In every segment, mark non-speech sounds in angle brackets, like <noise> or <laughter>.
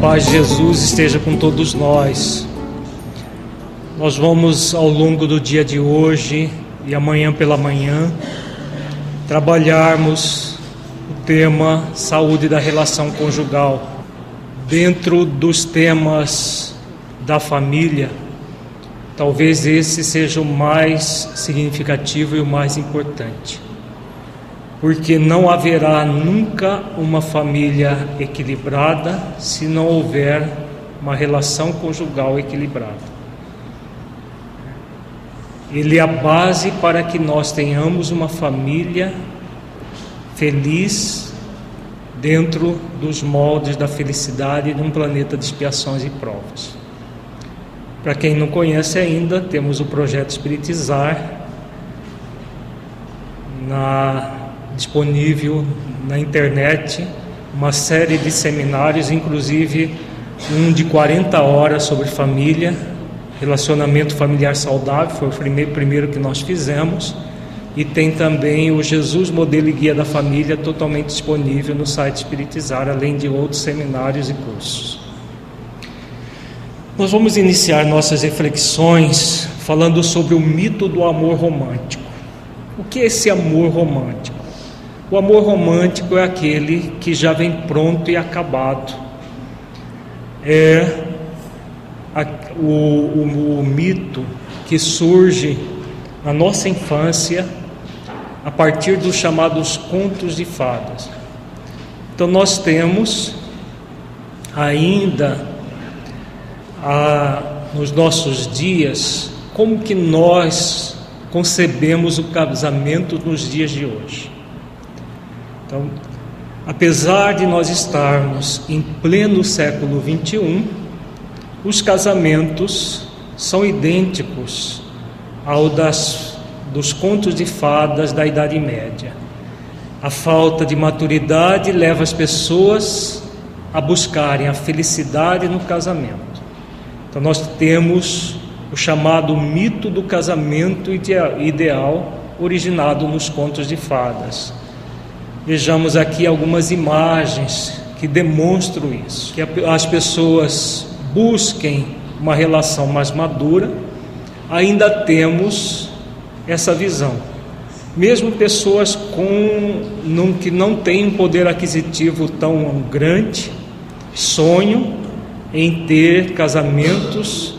paz de Jesus esteja com todos nós. Nós vamos ao longo do dia de hoje e amanhã pela manhã trabalharmos o tema saúde da relação conjugal. Dentro dos temas da família, talvez esse seja o mais significativo e o mais importante porque não haverá nunca uma família equilibrada se não houver uma relação conjugal equilibrada. Ele é a base para que nós tenhamos uma família feliz dentro dos moldes da felicidade num planeta de expiações e provas. Para quem não conhece ainda, temos o projeto Espiritizar na disponível na internet uma série de seminários, inclusive um de 40 horas sobre família, relacionamento familiar saudável, foi o primeiro, primeiro que nós fizemos. E tem também o Jesus Modelo e Guia da Família totalmente disponível no site Espiritizar, além de outros seminários e cursos. Nós vamos iniciar nossas reflexões falando sobre o mito do amor romântico. O que é esse amor romântico? O amor romântico é aquele que já vem pronto e acabado. É a, o, o, o mito que surge na nossa infância a partir dos chamados contos de fadas. Então nós temos ainda a, nos nossos dias como que nós concebemos o casamento nos dias de hoje. Então, apesar de nós estarmos em pleno século 21, os casamentos são idênticos ao das, dos contos de fadas da Idade Média. A falta de maturidade leva as pessoas a buscarem a felicidade no casamento. Então, nós temos o chamado mito do casamento ideal, originado nos contos de fadas. Vejamos aqui algumas imagens que demonstram isso, que as pessoas busquem uma relação mais madura, ainda temos essa visão. Mesmo pessoas com que não têm um poder aquisitivo tão grande, sonham em ter casamentos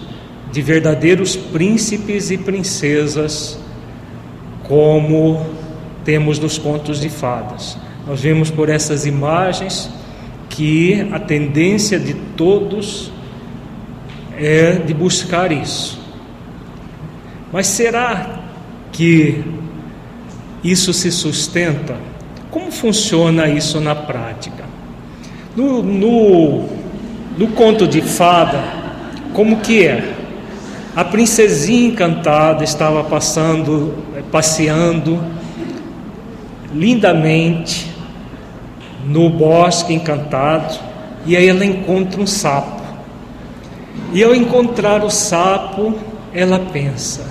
de verdadeiros príncipes e princesas, como temos nos contos de fadas. Nós vemos por essas imagens que a tendência de todos é de buscar isso. Mas será que isso se sustenta? Como funciona isso na prática? No, no, no conto de fada, como que é? A princesinha encantada estava passando, passeando lindamente no bosque encantado e aí ela encontra um sapo. E ao encontrar o sapo, ela pensa: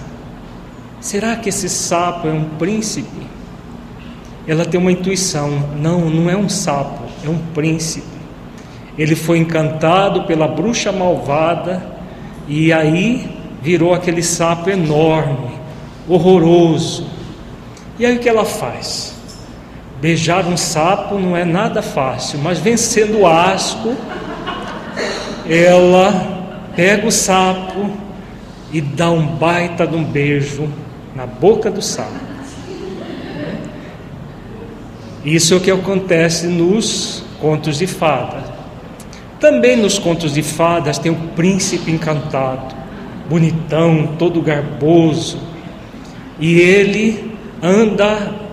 será que esse sapo é um príncipe? Ela tem uma intuição: não, não é um sapo, é um príncipe. Ele foi encantado pela bruxa malvada e aí virou aquele sapo enorme, horroroso. E aí o que ela faz? Beijar um sapo não é nada fácil, mas vencendo o asco, ela pega o sapo e dá um baita de um beijo na boca do sapo. Isso é o que acontece nos contos de fadas. Também nos contos de fadas tem o príncipe encantado, bonitão, todo garboso, e ele anda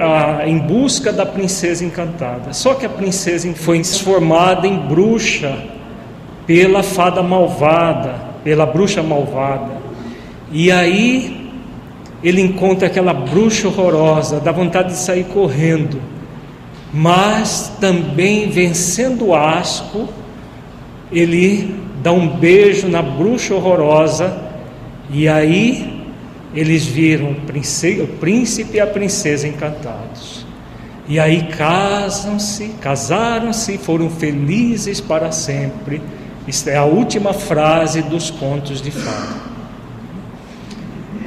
a, em busca da princesa encantada. Só que a princesa foi transformada em bruxa pela fada malvada, pela bruxa malvada. E aí ele encontra aquela bruxa horrorosa, dá vontade de sair correndo, mas também vencendo o asco, ele dá um beijo na bruxa horrorosa, e aí eles viram o príncipe e a princesa encantados. E aí casam-se, casaram-se, foram felizes para sempre. Isto é a última frase dos contos de fada.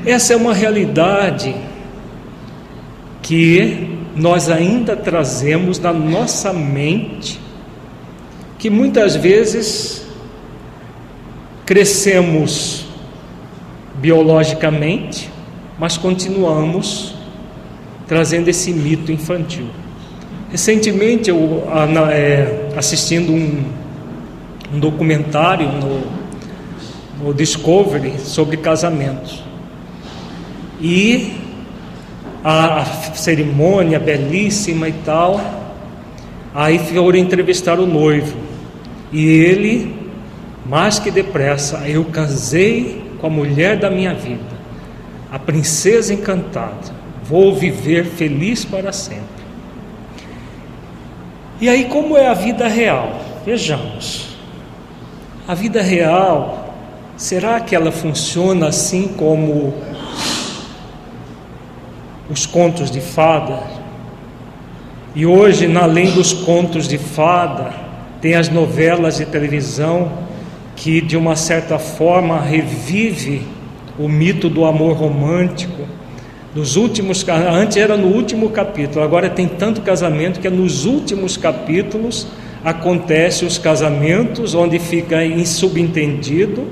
Essa é uma realidade que nós ainda trazemos na nossa mente, que muitas vezes crescemos biologicamente, mas continuamos trazendo esse mito infantil. Recentemente eu é, assistindo um, um documentário no, no Discovery sobre casamentos e a, a cerimônia belíssima e tal, aí foram entrevistar o noivo e ele mais que depressa eu casei com a mulher da minha vida, a princesa encantada vou viver feliz para sempre. E aí, como é a vida real? Vejamos. A vida real, será que ela funciona assim como os contos de fada? E hoje, além dos contos de fada, tem as novelas de televisão que, de uma certa forma, revive o mito do amor romântico nos últimos, antes era no último capítulo, agora tem tanto casamento que é nos últimos capítulos acontece os casamentos onde fica em subentendido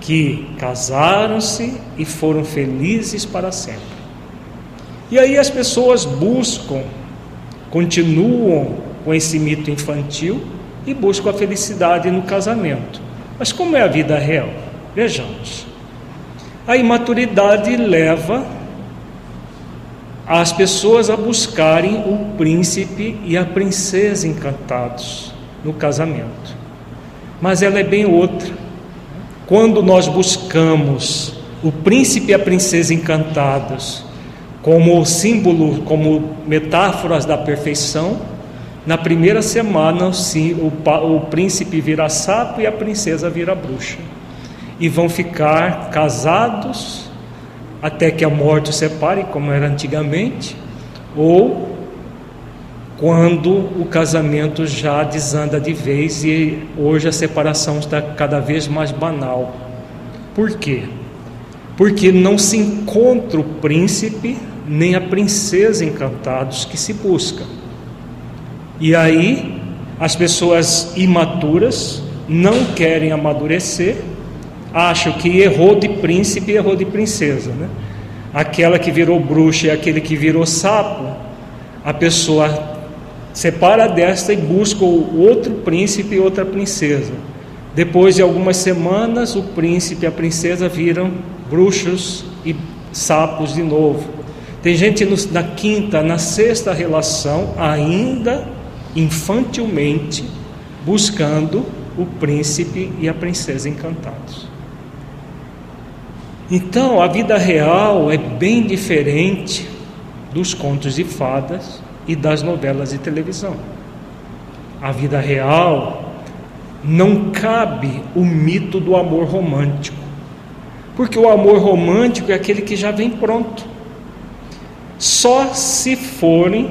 que casaram-se e foram felizes para sempre. E aí as pessoas buscam, continuam com esse mito infantil e buscam a felicidade no casamento. Mas como é a vida real? Vejamos. A imaturidade leva as pessoas a buscarem o príncipe e a princesa encantados no casamento. Mas ela é bem outra. Quando nós buscamos o príncipe e a princesa encantados como símbolo, como metáforas da perfeição, na primeira semana o, o príncipe vira sapo e a princesa vira bruxa. E vão ficar casados até que a morte os separe, como era antigamente, ou quando o casamento já desanda de vez e hoje a separação está cada vez mais banal. Por quê? Porque não se encontra o príncipe nem a princesa encantados que se busca. E aí as pessoas imaturas não querem amadurecer acham que errou de príncipe e errou de princesa. Né? Aquela que virou bruxa e aquele que virou sapo, a pessoa separa desta e busca outro príncipe e outra princesa. Depois de algumas semanas, o príncipe e a princesa viram bruxos e sapos de novo. Tem gente na quinta, na sexta relação, ainda infantilmente, buscando o príncipe e a princesa encantados. Então, a vida real é bem diferente dos contos de fadas e das novelas de televisão. A vida real não cabe o mito do amor romântico, porque o amor romântico é aquele que já vem pronto. Só se forem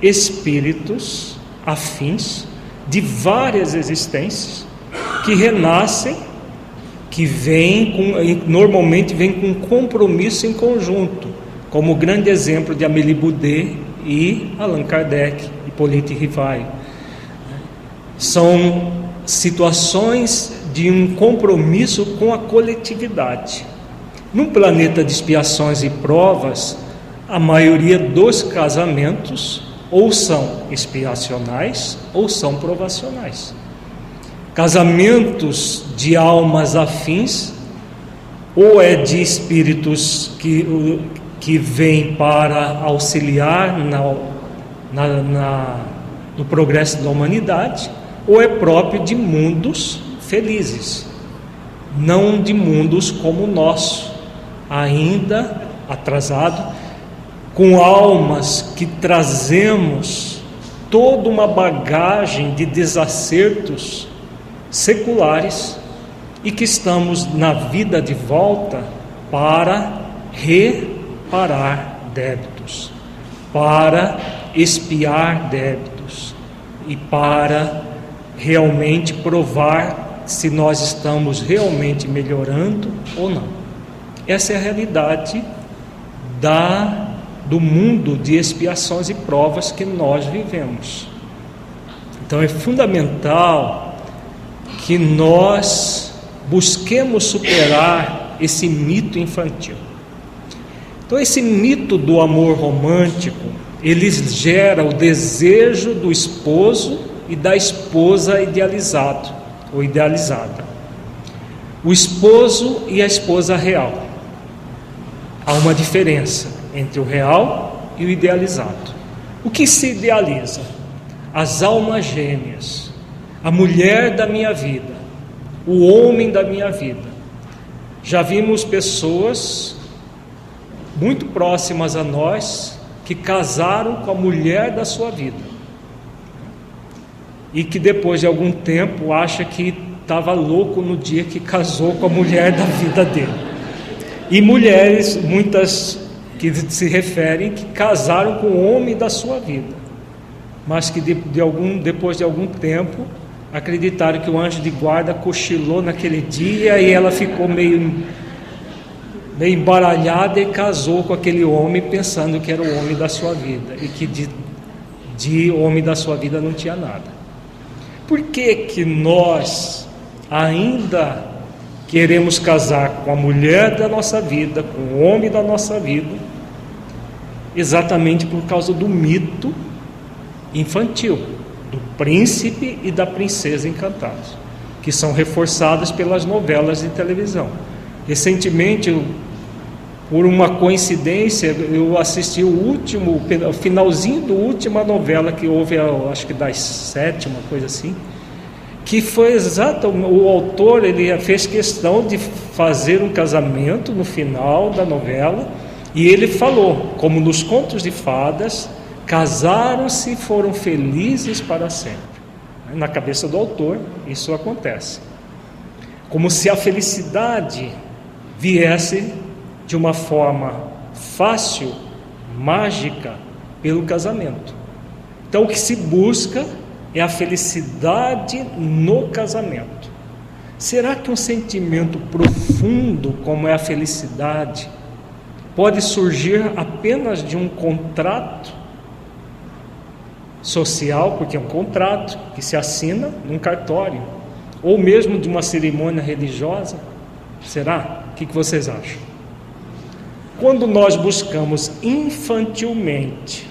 espíritos afins de várias existências que renascem que vem com, normalmente vem com compromisso em conjunto, como o grande exemplo de Amélie Boudet e Allan Kardec, Hippolyte Rivail. São situações de um compromisso com a coletividade. Num planeta de expiações e provas, a maioria dos casamentos ou são expiacionais ou são provacionais. Casamentos de almas afins, ou é de espíritos que, que vêm para auxiliar na, na, na, no progresso da humanidade, ou é próprio de mundos felizes, não de mundos como o nosso, ainda atrasado, com almas que trazemos toda uma bagagem de desacertos seculares e que estamos na vida de volta para reparar débitos. para expiar débitos e para realmente provar se nós estamos realmente melhorando ou não. Essa é a realidade da do mundo de expiações e provas que nós vivemos. Então é fundamental que nós busquemos superar esse mito infantil. Então esse mito do amor romântico, ele gera o desejo do esposo e da esposa idealizado ou idealizada. O esposo e a esposa real. Há uma diferença entre o real e o idealizado. O que se idealiza? As almas gêmeas, a mulher da minha vida, o homem da minha vida. Já vimos pessoas muito próximas a nós que casaram com a mulher da sua vida e que depois de algum tempo acha que estava louco no dia que casou com a mulher da vida dele. E mulheres, muitas que se referem que casaram com o homem da sua vida, mas que de, de algum, depois de algum tempo acreditaram que o anjo de guarda cochilou naquele dia e ela ficou meio, meio embaralhada e casou com aquele homem pensando que era o homem da sua vida e que de, de homem da sua vida não tinha nada. Por que, que nós ainda queremos casar com a mulher da nossa vida, com o homem da nossa vida, exatamente por causa do mito infantil, do príncipe e da princesa encantados, que são reforçadas pelas novelas de televisão. Recentemente, por uma coincidência, eu assisti o último, o finalzinho da última novela que houve, acho que das sete, uma coisa assim, que foi exato, o autor ele fez questão de fazer um casamento no final da novela e ele falou, como nos contos de fadas, casaram-se e foram felizes para sempre. Na cabeça do autor, isso acontece. Como se a felicidade viesse de uma forma fácil, mágica, pelo casamento. Então, o que se busca é a felicidade no casamento. Será que um sentimento profundo como é a felicidade pode surgir apenas de um contrato social, porque é um contrato que se assina num cartório, ou mesmo de uma cerimônia religiosa? Será? O que vocês acham? Quando nós buscamos infantilmente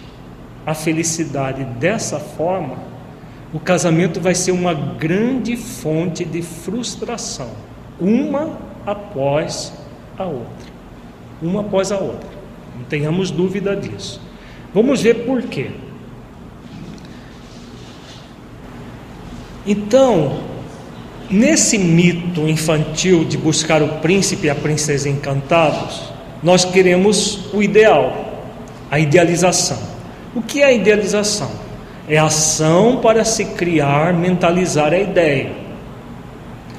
a felicidade dessa forma, o casamento vai ser uma grande fonte de frustração, uma após a outra. Uma após a outra. Não tenhamos dúvida disso. Vamos ver por quê. Então, nesse mito infantil de buscar o príncipe e a princesa encantados, nós queremos o ideal, a idealização. O que é a idealização? É ação para se criar, mentalizar a ideia.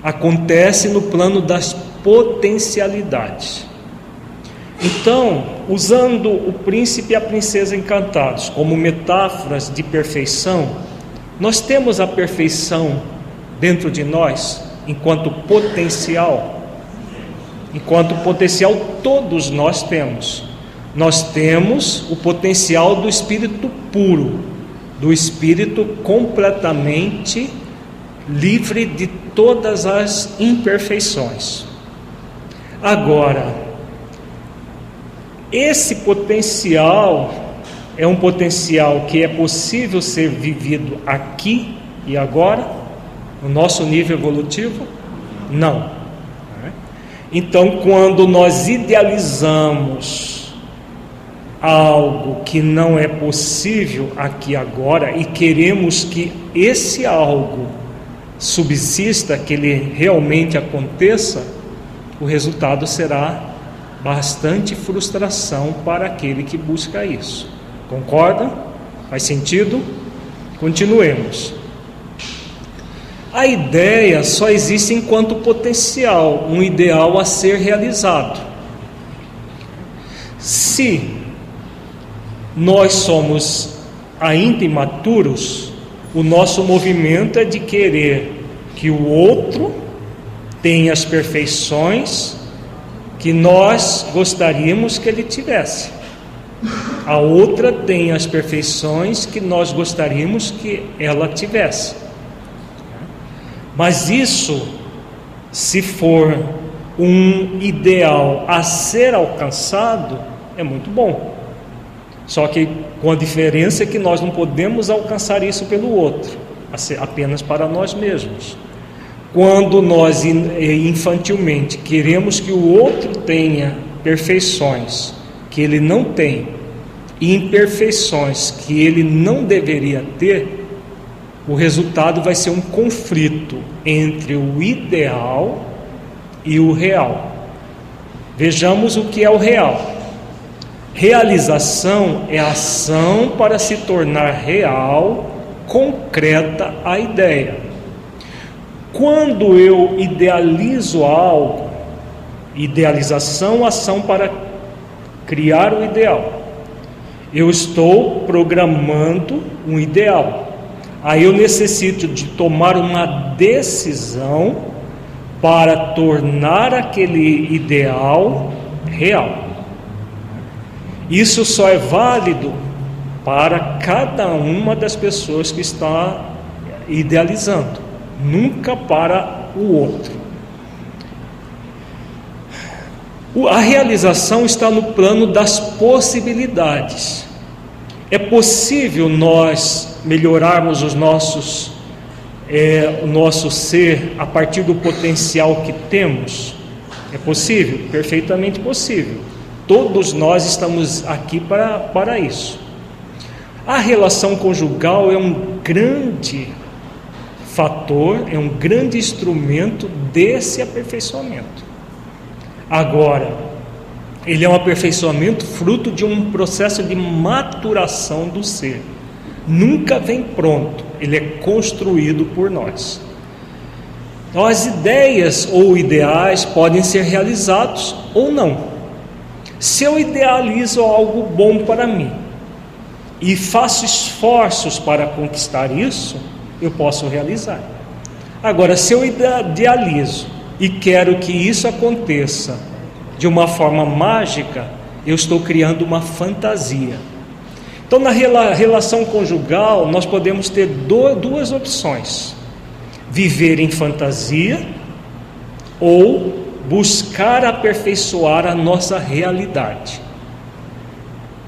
Acontece no plano das potencialidades. Então, usando o príncipe e a princesa encantados como metáforas de perfeição, nós temos a perfeição dentro de nós enquanto potencial. Enquanto potencial todos nós temos. Nós temos o potencial do espírito puro, do espírito completamente livre de todas as imperfeições. Agora, esse potencial é um potencial que é possível ser vivido aqui e agora, no nosso nível evolutivo? Não. Então, quando nós idealizamos algo que não é possível aqui agora e queremos que esse algo subsista, que ele realmente aconteça, o resultado será bastante frustração para aquele que busca isso. Concorda? Faz sentido? Continuemos. A ideia só existe enquanto potencial, um ideal a ser realizado. Se nós somos ainda imaturos, o nosso movimento é de querer que o outro tenha as perfeições que nós gostaríamos que ele tivesse. A outra tem as perfeições que nós gostaríamos que ela tivesse. Mas isso, se for um ideal a ser alcançado, é muito bom. Só que com a diferença que nós não podemos alcançar isso pelo outro, apenas para nós mesmos. Quando nós eh, infantilmente queremos que o outro tenha perfeições que ele não tem e imperfeições que ele não deveria ter, o resultado vai ser um conflito entre o ideal e o real. Vejamos o que é o real. Realização é ação para se tornar real, concreta a ideia. Quando eu idealizo algo, idealização, ação para criar o ideal. Eu estou programando um ideal. Aí eu necessito de tomar uma decisão para tornar aquele ideal real. Isso só é válido para cada uma das pessoas que está idealizando, nunca para o outro. A realização está no plano das possibilidades. É possível nós melhorarmos os nossos, é, o nosso ser a partir do potencial que temos? É possível? Perfeitamente possível. Todos nós estamos aqui para, para isso. A relação conjugal é um grande fator, é um grande instrumento desse aperfeiçoamento. Agora, ele é um aperfeiçoamento fruto de um processo de maturação do ser. Nunca vem pronto, ele é construído por nós. Então, as ideias ou ideais podem ser realizados ou não. Se eu idealizo algo bom para mim e faço esforços para conquistar isso, eu posso realizar. Agora, se eu idealizo e quero que isso aconteça de uma forma mágica, eu estou criando uma fantasia. Então, na relação conjugal, nós podemos ter duas opções: viver em fantasia ou buscar aperfeiçoar a nossa realidade.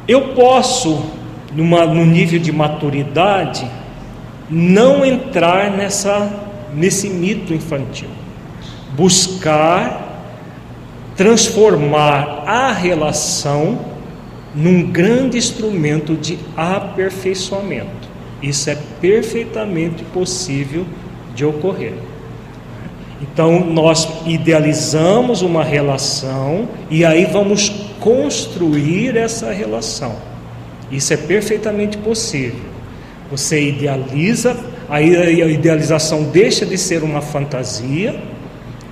Eu posso, numa, no nível de maturidade, não entrar nessa, nesse mito infantil buscar transformar a relação num grande instrumento de aperfeiçoamento. Isso é perfeitamente possível de ocorrer. Então, nós idealizamos uma relação e aí vamos construir essa relação. Isso é perfeitamente possível. Você idealiza, aí a idealização deixa de ser uma fantasia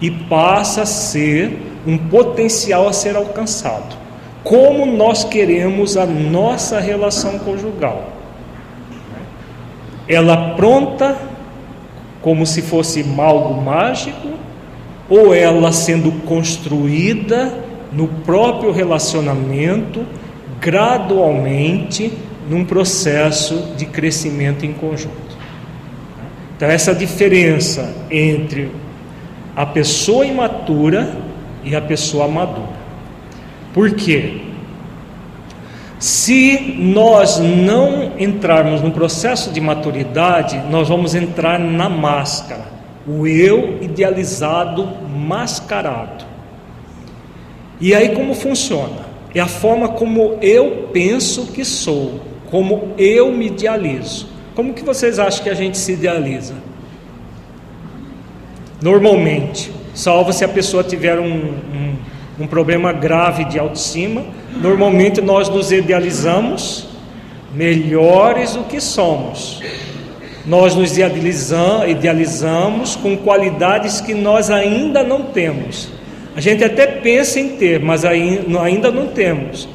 e passa a ser um potencial a ser alcançado. Como nós queremos a nossa relação conjugal? Ela pronta como se fosse algo mágico ou ela sendo construída no próprio relacionamento gradualmente num processo de crescimento em conjunto. Então essa diferença entre a pessoa imatura e a pessoa madura. Por quê? Se nós não entrarmos no processo de maturidade, nós vamos entrar na máscara, o eu idealizado mascarado. E aí como funciona? É a forma como eu penso que sou, como eu me idealizo. Como que vocês acham que a gente se idealiza? Normalmente, salvo se a pessoa tiver um, um, um problema grave de autoestima, normalmente nós nos idealizamos melhores do que somos. Nós nos idealizamos, idealizamos com qualidades que nós ainda não temos. A gente até pensa em ter, mas ainda não temos.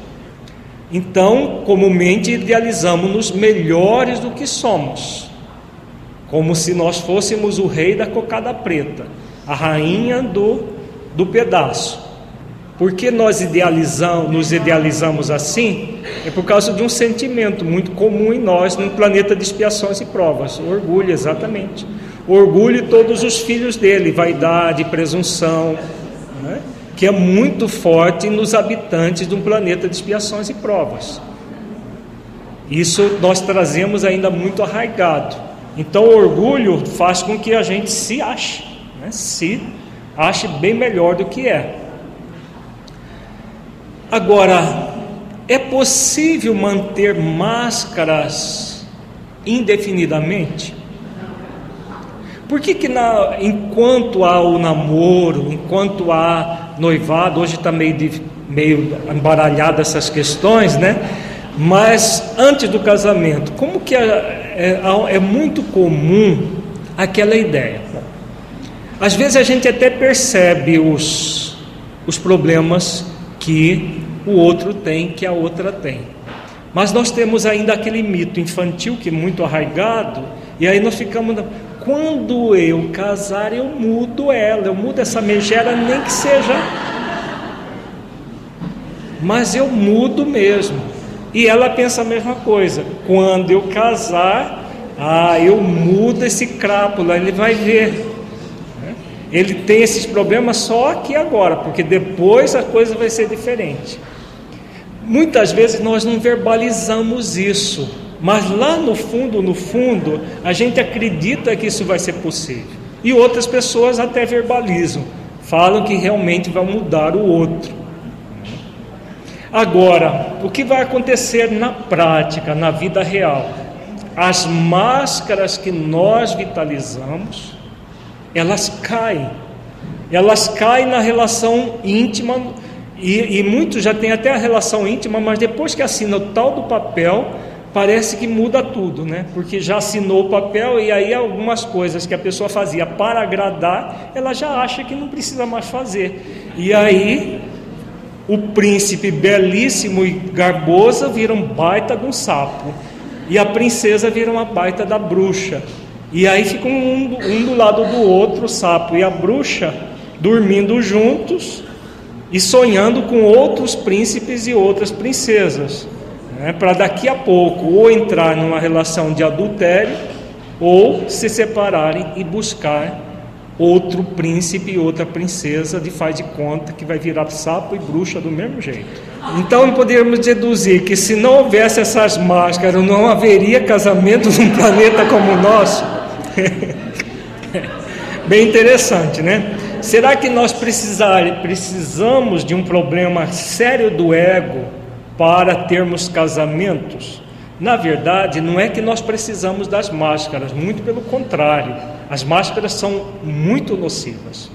Então, comumente idealizamos-nos melhores do que somos, como se nós fôssemos o rei da cocada preta, a rainha do, do pedaço. Por que nós idealizamos, nos idealizamos assim? É por causa de um sentimento muito comum em nós, num planeta de expiações e provas. O orgulho, exatamente. O orgulho e todos os filhos dele, vaidade, presunção, né? Que é muito forte nos habitantes de um planeta de expiações e provas. Isso nós trazemos ainda muito arraigado. Então, o orgulho faz com que a gente se ache, né? se ache bem melhor do que é. Agora, é possível manter máscaras indefinidamente? Por que, que na, enquanto há o namoro, enquanto há noivado, hoje está meio, de, meio embaralhado essas questões, né? Mas antes do casamento, como que é, é, é muito comum aquela ideia? Às vezes a gente até percebe os, os problemas que o outro tem, que a outra tem. Mas nós temos ainda aquele mito infantil que é muito arraigado, e aí nós ficamos quando eu casar, eu mudo ela, eu mudo essa megera, nem que seja. Mas eu mudo mesmo. E ela pensa a mesma coisa. Quando eu casar, ah, eu mudo esse crápula, ele vai ver. Ele tem esses problemas só aqui agora, porque depois a coisa vai ser diferente. Muitas vezes nós não verbalizamos isso, mas lá no fundo, no fundo, a gente acredita que isso vai ser possível. E outras pessoas até verbalizam, falam que realmente vai mudar o outro. Agora, o que vai acontecer na prática, na vida real? As máscaras que nós vitalizamos, elas caem. Elas caem na relação íntima, e, e muitos já têm até a relação íntima, mas depois que assina o tal do papel, parece que muda tudo, né? Porque já assinou o papel e aí algumas coisas que a pessoa fazia para agradar, ela já acha que não precisa mais fazer. E aí o príncipe belíssimo e garboso vira um baita de um sapo. E a princesa vira uma baita da bruxa. E aí ficam um, um do lado do outro, o sapo e a bruxa, dormindo juntos e sonhando com outros príncipes e outras princesas né, para daqui a pouco ou entrar numa relação de adultério ou se separarem e buscar outro príncipe e outra princesa de faz de conta que vai virar sapo e bruxa do mesmo jeito. Então poderíamos deduzir que se não houvesse essas máscaras, não haveria casamento num planeta como o nosso. <laughs> Bem interessante, né? Será que nós precisar, precisamos de um problema sério do ego para termos casamentos. Na verdade, não é que nós precisamos das máscaras, muito pelo contrário, as máscaras são muito nocivas.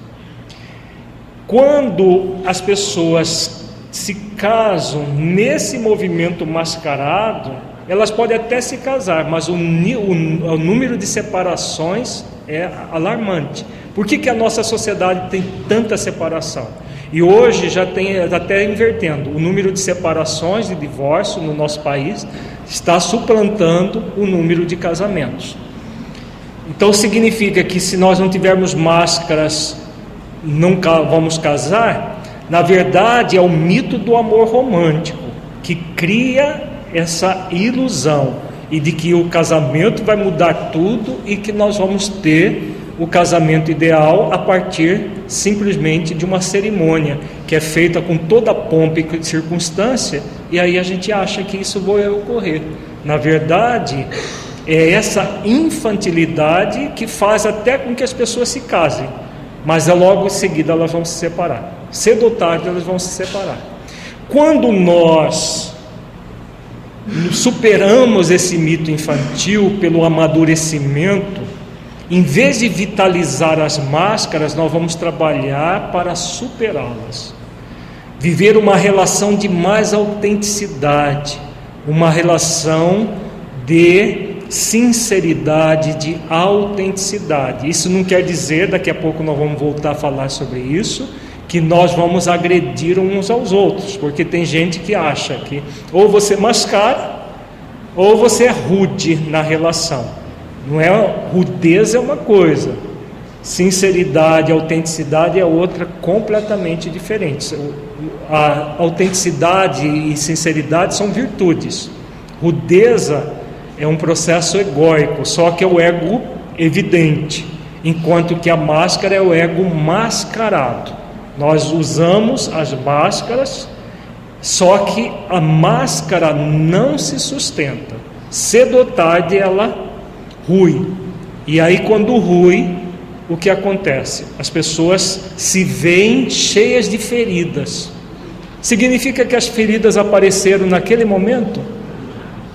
Quando as pessoas se casam nesse movimento mascarado, elas podem até se casar, mas o, o, o número de separações é alarmante. Por que, que a nossa sociedade tem tanta separação? E hoje já tem até invertendo, o número de separações e divórcio no nosso país está suplantando o número de casamentos. Então significa que se nós não tivermos máscaras, não vamos casar. Na verdade, é o mito do amor romântico que cria essa ilusão e de que o casamento vai mudar tudo e que nós vamos ter o casamento ideal a partir simplesmente de uma cerimônia que é feita com toda a pompa e circunstância, e aí a gente acha que isso vai ocorrer. Na verdade, é essa infantilidade que faz até com que as pessoas se casem, mas é logo em seguida elas vão se separar. Cedo ou tarde elas vão se separar. Quando nós superamos esse mito infantil pelo amadurecimento, em vez de vitalizar as máscaras, nós vamos trabalhar para superá-las. Viver uma relação de mais autenticidade, uma relação de sinceridade, de autenticidade. Isso não quer dizer, daqui a pouco nós vamos voltar a falar sobre isso, que nós vamos agredir uns aos outros, porque tem gente que acha que ou você mascara ou você é rude na relação. Não é rudeza é uma coisa, sinceridade, autenticidade é outra completamente diferente. A autenticidade e sinceridade são virtudes. Rudeza é um processo egóico, só que é o ego evidente, enquanto que a máscara é o ego mascarado. Nós usamos as máscaras, só que a máscara não se sustenta. Cedo ou tarde ela rui. E aí, quando rui, o que acontece? As pessoas se veem cheias de feridas. Significa que as feridas apareceram naquele momento?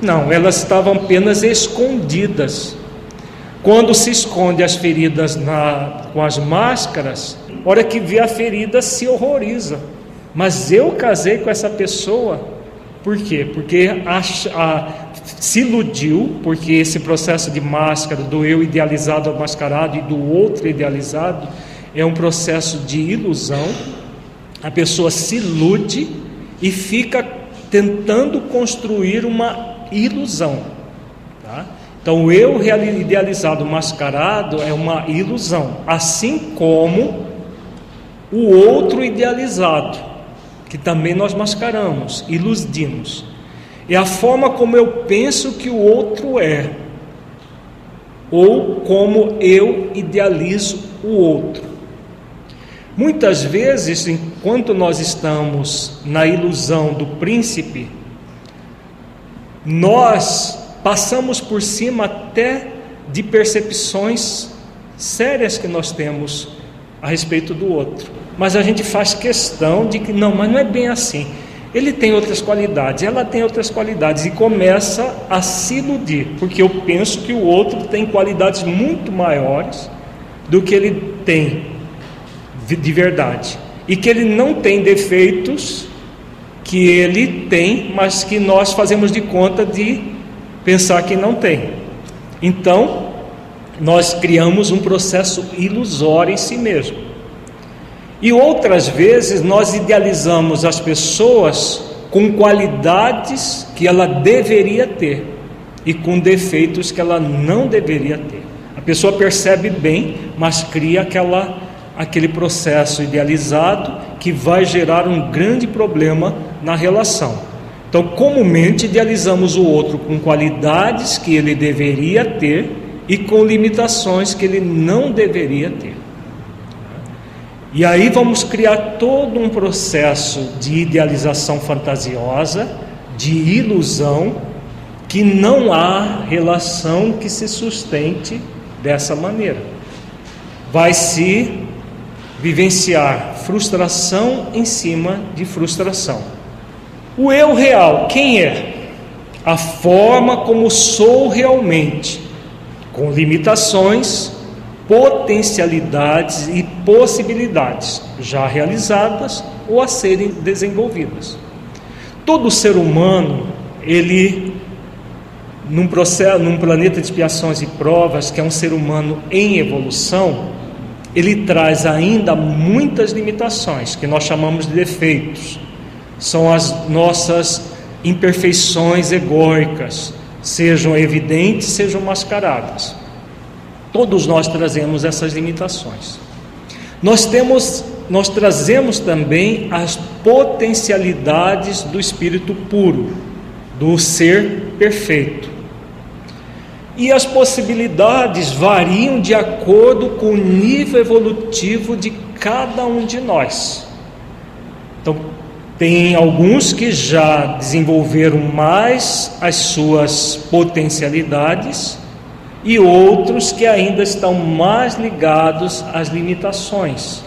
Não, elas estavam apenas escondidas. Quando se esconde as feridas na, com as máscaras, hora que vê a ferida se horroriza. Mas eu casei com essa pessoa, por quê? Porque a, se iludiu, porque esse processo de máscara, do eu idealizado ao mascarado e do outro idealizado, é um processo de ilusão. A pessoa se ilude e fica tentando construir uma ilusão. Tá? Então, o eu idealizado mascarado é uma ilusão, assim como o outro idealizado, que também nós mascaramos, iludimos. É a forma como eu penso que o outro é, ou como eu idealizo o outro. Muitas vezes, enquanto nós estamos na ilusão do príncipe, nós passamos por cima até de percepções sérias que nós temos a respeito do outro. Mas a gente faz questão de que não, mas não é bem assim. Ele tem outras qualidades, ela tem outras qualidades e começa a se iludir, porque eu penso que o outro tem qualidades muito maiores do que ele tem de verdade e que ele não tem defeitos que ele tem, mas que nós fazemos de conta de pensar que não tem. Então, nós criamos um processo ilusório em si mesmo. E outras vezes nós idealizamos as pessoas com qualidades que ela deveria ter e com defeitos que ela não deveria ter. A pessoa percebe bem, mas cria aquela aquele processo idealizado que vai gerar um grande problema na relação. Então, comumente idealizamos o outro com qualidades que ele deveria ter e com limitações que ele não deveria ter. E aí vamos criar todo um processo de idealização fantasiosa, de ilusão, que não há relação que se sustente dessa maneira. Vai se vivenciar frustração em cima de frustração. O eu real, quem é? A forma como sou realmente, com limitações, potencialidades e possibilidades já realizadas ou a serem desenvolvidas. Todo ser humano, ele num processo, num planeta de expiações e provas, que é um ser humano em evolução, ele traz ainda muitas limitações, que nós chamamos de defeitos. São as nossas imperfeições egóicas, sejam evidentes, sejam mascaradas. Todos nós trazemos essas limitações. Nós temos, nós trazemos também as potencialidades do espírito puro, do ser perfeito. E as possibilidades variam de acordo com o nível evolutivo de cada um de nós. Então, tem alguns que já desenvolveram mais as suas potencialidades e outros que ainda estão mais ligados às limitações,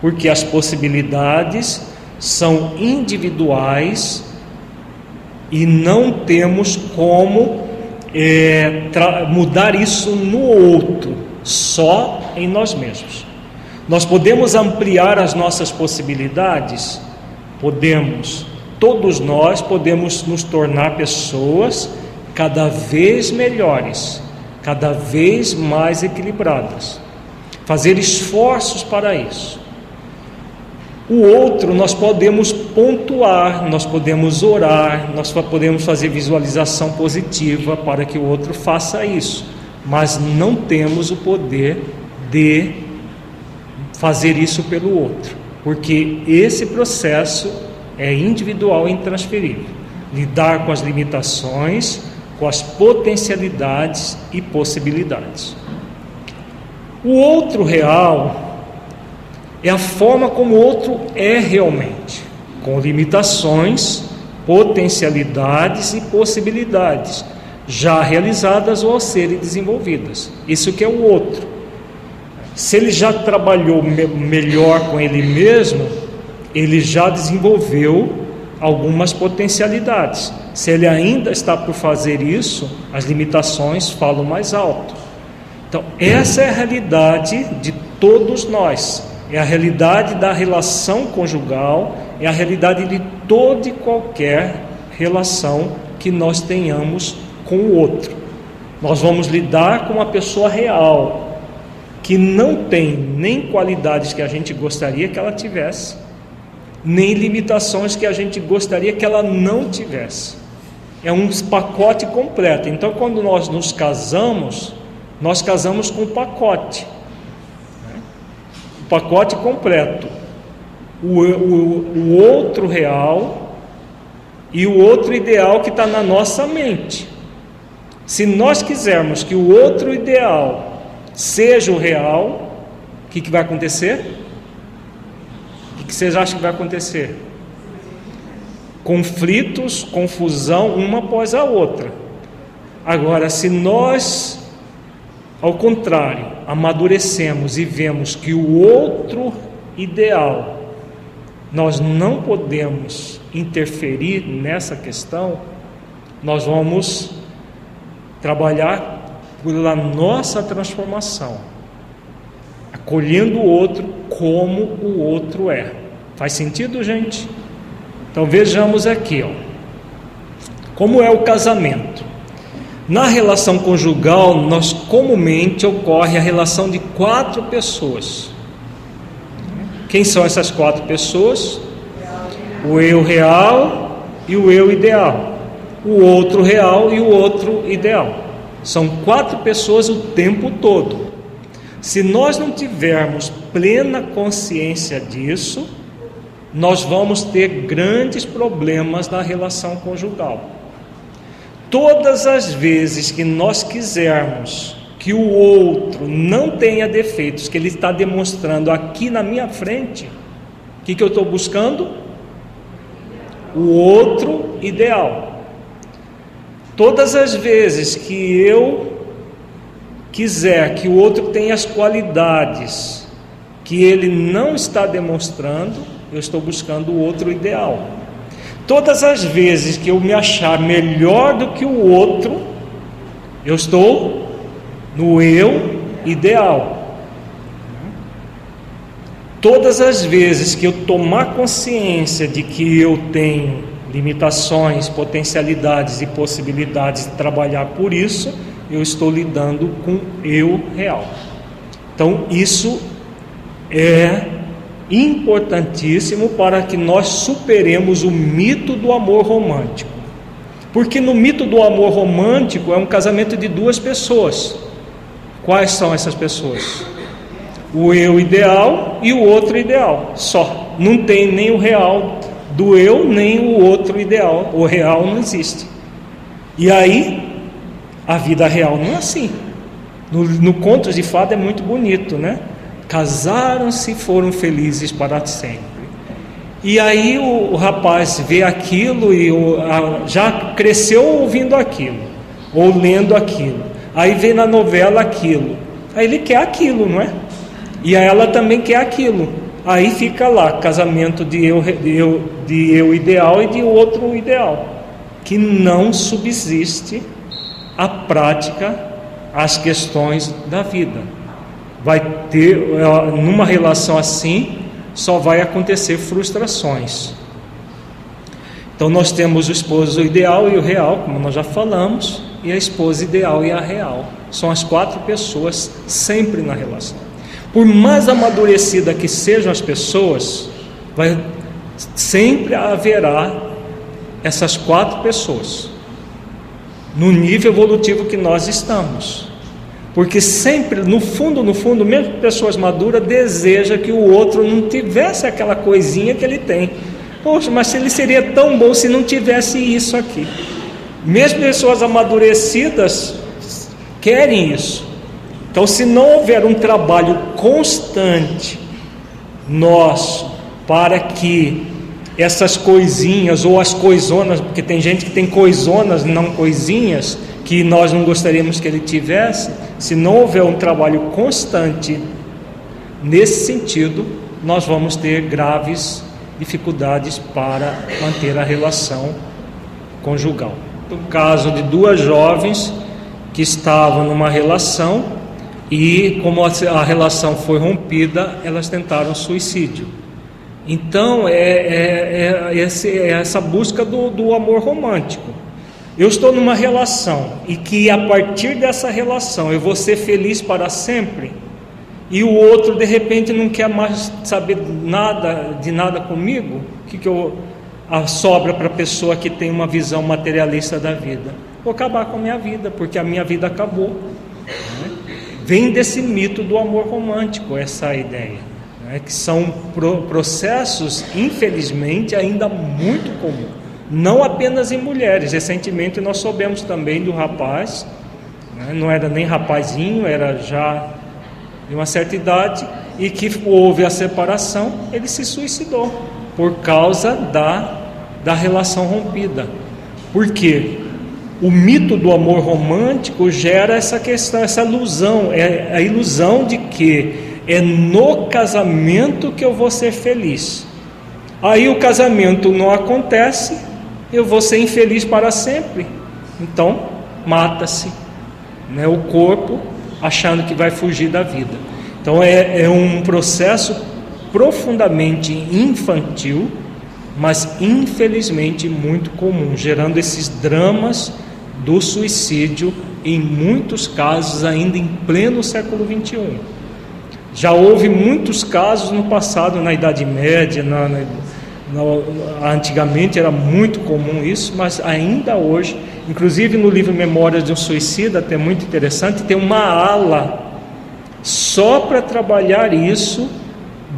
porque as possibilidades são individuais e não temos como é, mudar isso no outro, só em nós mesmos. Nós podemos ampliar as nossas possibilidades? Podemos. Todos nós podemos nos tornar pessoas cada vez melhores, cada vez mais equilibradas. Fazer esforços para isso. O outro nós podemos pontuar, nós podemos orar, nós podemos fazer visualização positiva para que o outro faça isso, mas não temos o poder de fazer isso pelo outro, porque esse processo é individual e intransferível. Lidar com as limitações, com as potencialidades e possibilidades. O outro real é a forma como o outro é realmente, com limitações, potencialidades e possibilidades já realizadas ou a serem desenvolvidas. Isso que é o outro. Se ele já trabalhou me melhor com ele mesmo, ele já desenvolveu algumas potencialidades. Se ele ainda está por fazer isso, as limitações falam mais alto. Então, essa é a realidade de todos nós é a realidade da relação conjugal, é a realidade de toda e qualquer relação que nós tenhamos com o outro. Nós vamos lidar com uma pessoa real, que não tem nem qualidades que a gente gostaria que ela tivesse, nem limitações que a gente gostaria que ela não tivesse. É um pacote completo. Então, quando nós nos casamos, nós casamos com um pacote pacote completo. O, o, o outro real e o outro ideal que está na nossa mente. Se nós quisermos que o outro ideal seja o real, o que, que vai acontecer? Que vocês acham que vai acontecer? Conflitos, confusão, uma após a outra. Agora, se nós ao contrário, amadurecemos e vemos que o outro ideal nós não podemos interferir nessa questão, nós vamos trabalhar pela nossa transformação, acolhendo o outro como o outro é. Faz sentido, gente? Então vejamos aqui, ó. Como é o casamento? Na relação conjugal, nós comumente ocorre a relação de quatro pessoas. Quem são essas quatro pessoas? O eu real e o eu ideal. O outro real e o outro ideal. São quatro pessoas o tempo todo. Se nós não tivermos plena consciência disso, nós vamos ter grandes problemas na relação conjugal. Todas as vezes que nós quisermos que o outro não tenha defeitos que ele está demonstrando aqui na minha frente, o que, que eu estou buscando? O outro ideal. Todas as vezes que eu quiser que o outro tenha as qualidades que ele não está demonstrando, eu estou buscando outro ideal. Todas as vezes que eu me achar melhor do que o outro, eu estou no eu ideal. Todas as vezes que eu tomar consciência de que eu tenho limitações, potencialidades e possibilidades de trabalhar por isso, eu estou lidando com eu real. Então, isso é importantíssimo para que nós superemos o mito do amor romântico. Porque no mito do amor romântico é um casamento de duas pessoas. Quais são essas pessoas? O eu ideal e o outro ideal, só. Não tem nem o real do eu, nem o outro ideal. O real não existe. E aí, a vida real não é assim. No, no Contos de Fada é muito bonito, né? Casaram-se e foram felizes para sempre. E aí o, o rapaz vê aquilo e o, a, já cresceu ouvindo aquilo, ou lendo aquilo. Aí vê na novela aquilo. Aí ele quer aquilo, não é? E ela também quer aquilo. Aí fica lá, casamento de eu, de eu, de eu ideal e de outro ideal, que não subsiste a prática, as questões da vida vai ter, numa relação assim, só vai acontecer frustrações. Então nós temos o esposo ideal e o real, como nós já falamos, e a esposa ideal e a real. São as quatro pessoas sempre na relação. Por mais amadurecida que sejam as pessoas, vai sempre haverá essas quatro pessoas no nível evolutivo que nós estamos. Porque sempre, no fundo, no fundo, mesmo pessoas maduras deseja que o outro não tivesse aquela coisinha que ele tem. Poxa, mas ele seria tão bom se não tivesse isso aqui. Mesmo pessoas amadurecidas querem isso. Então, se não houver um trabalho constante nosso para que essas coisinhas ou as coisonas, porque tem gente que tem coisonas, não coisinhas, que nós não gostaríamos que ele tivesse, se não houver um trabalho constante nesse sentido, nós vamos ter graves dificuldades para manter a relação conjugal. O caso de duas jovens que estavam numa relação e, como a relação foi rompida, elas tentaram suicídio. Então, é, é, é, é essa busca do, do amor romântico. Eu estou numa relação e que a partir dessa relação eu vou ser feliz para sempre, e o outro de repente não quer mais saber nada de nada comigo, o que, que eu a sobra para a pessoa que tem uma visão materialista da vida? Vou acabar com a minha vida, porque a minha vida acabou. Né? Vem desse mito do amor romântico essa ideia né, que são pro, processos, infelizmente, ainda muito comuns, não apenas em mulheres. Recentemente nós soubemos também do rapaz, né, não era nem rapazinho, era já de uma certa idade, e que houve a separação, ele se suicidou por causa da, da relação rompida. Por quê? O mito do amor romântico gera essa questão, essa ilusão, é a ilusão de que é no casamento que eu vou ser feliz. Aí o casamento não acontece, eu vou ser infeliz para sempre. Então, mata-se né, o corpo achando que vai fugir da vida. Então, é, é um processo profundamente infantil, mas infelizmente muito comum, gerando esses dramas do suicídio, em muitos casos, ainda em pleno século XXI. Já houve muitos casos no passado, na Idade Média, na, na, antigamente era muito comum isso, mas ainda hoje, inclusive no livro Memórias de um Suicida, até muito interessante, tem uma ala só para trabalhar isso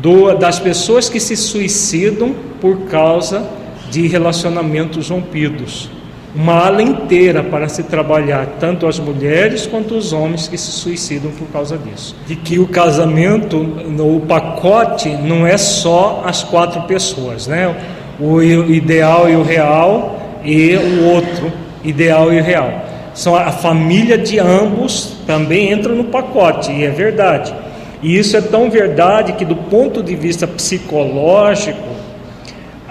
do, das pessoas que se suicidam por causa de relacionamentos rompidos uma ala inteira para se trabalhar, tanto as mulheres quanto os homens que se suicidam por causa disso. De que o casamento, o pacote, não é só as quatro pessoas, né? O ideal e o real e o outro ideal e o real. São a família de ambos também entra no pacote, e é verdade. E isso é tão verdade que, do ponto de vista psicológico,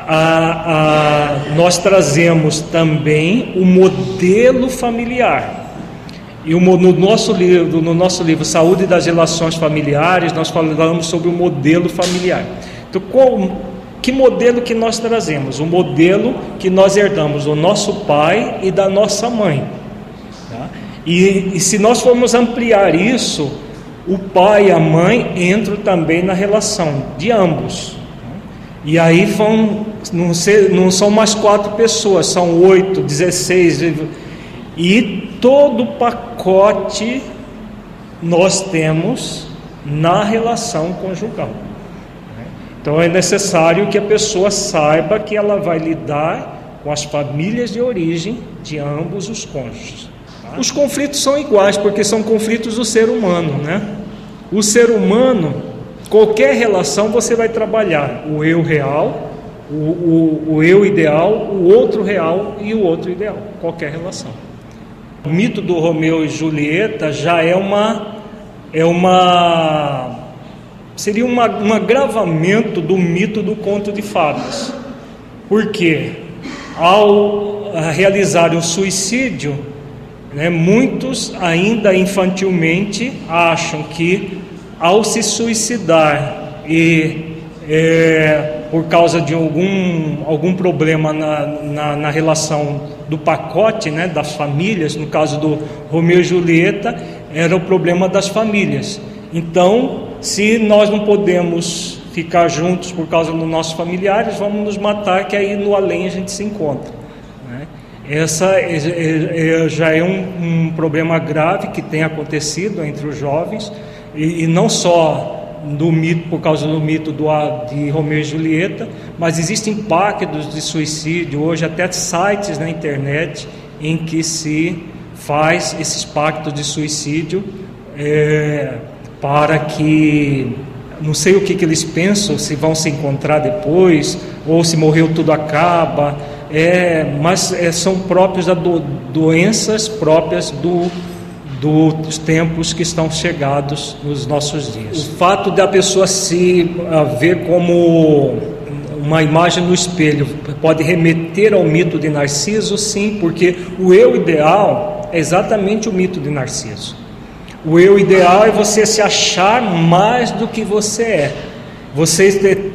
a, a, nós trazemos também o modelo familiar. E o, no, nosso livro, no nosso livro Saúde das Relações Familiares, nós falamos sobre o modelo familiar. Então, qual, que modelo que nós trazemos? O modelo que nós herdamos do nosso pai e da nossa mãe. Tá? E, e se nós formos ampliar isso, o pai e a mãe entram também na relação de ambos. E aí vão, não, ser, não são mais quatro pessoas, são oito, dezesseis. E todo o pacote nós temos na relação conjugal. Então é necessário que a pessoa saiba que ela vai lidar com as famílias de origem de ambos os cônjuges. Tá? Os conflitos são iguais, porque são conflitos do ser humano, né? O ser humano Qualquer relação você vai trabalhar o eu real, o, o, o eu ideal, o outro real e o outro ideal. Qualquer relação. O mito do Romeu e Julieta já é uma é uma seria uma, um agravamento do mito do conto de fadas. Porque ao realizar o suicídio, né, muitos ainda infantilmente acham que ao se suicidar e é, por causa de algum, algum problema na, na, na, relação do pacote, né, das famílias, no caso do Romeu e Julieta, era o problema das famílias. Então, se nós não podemos ficar juntos por causa dos nossos familiares, vamos nos matar, que aí no além a gente se encontra. Né? Essa é, é, é, já é um, um, problema grave que tem acontecido entre os jovens, e, e não só do mito, por causa do mito do, de Romeu e Julieta, mas existem pactos de suicídio, hoje até sites na internet em que se faz esses pactos de suicídio é, para que não sei o que, que eles pensam, se vão se encontrar depois, ou se morreu tudo acaba, é, mas é, são próprios da do, doenças próprias do, do, dos tempos que estão chegados nos nossos dias. O fato da pessoa se uh, ver como uma imagem no espelho pode remeter ao mito de Narciso, sim, porque o eu ideal é exatamente o mito de Narciso. O eu ideal é você se achar mais do que você é. Você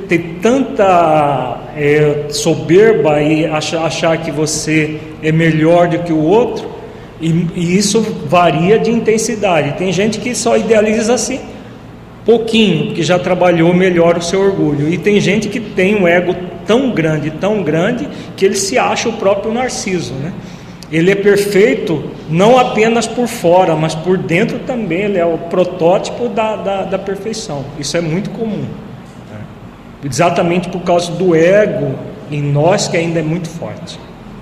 ter, tanta é, soberba e achar, que você é melhor do que o outro, e, e isso varia de intensidade. Tem gente que só idealiza assim, pouquinho, que já trabalhou melhor o seu orgulho. E tem gente que tem um ego tão grande, tão grande, que ele se acha o próprio narciso, né? Ele é perfeito não apenas por fora, mas por dentro também. Ele é o protótipo da, da, da perfeição. Isso é muito comum. Né? Exatamente por causa do ego em nós que ainda é muito forte.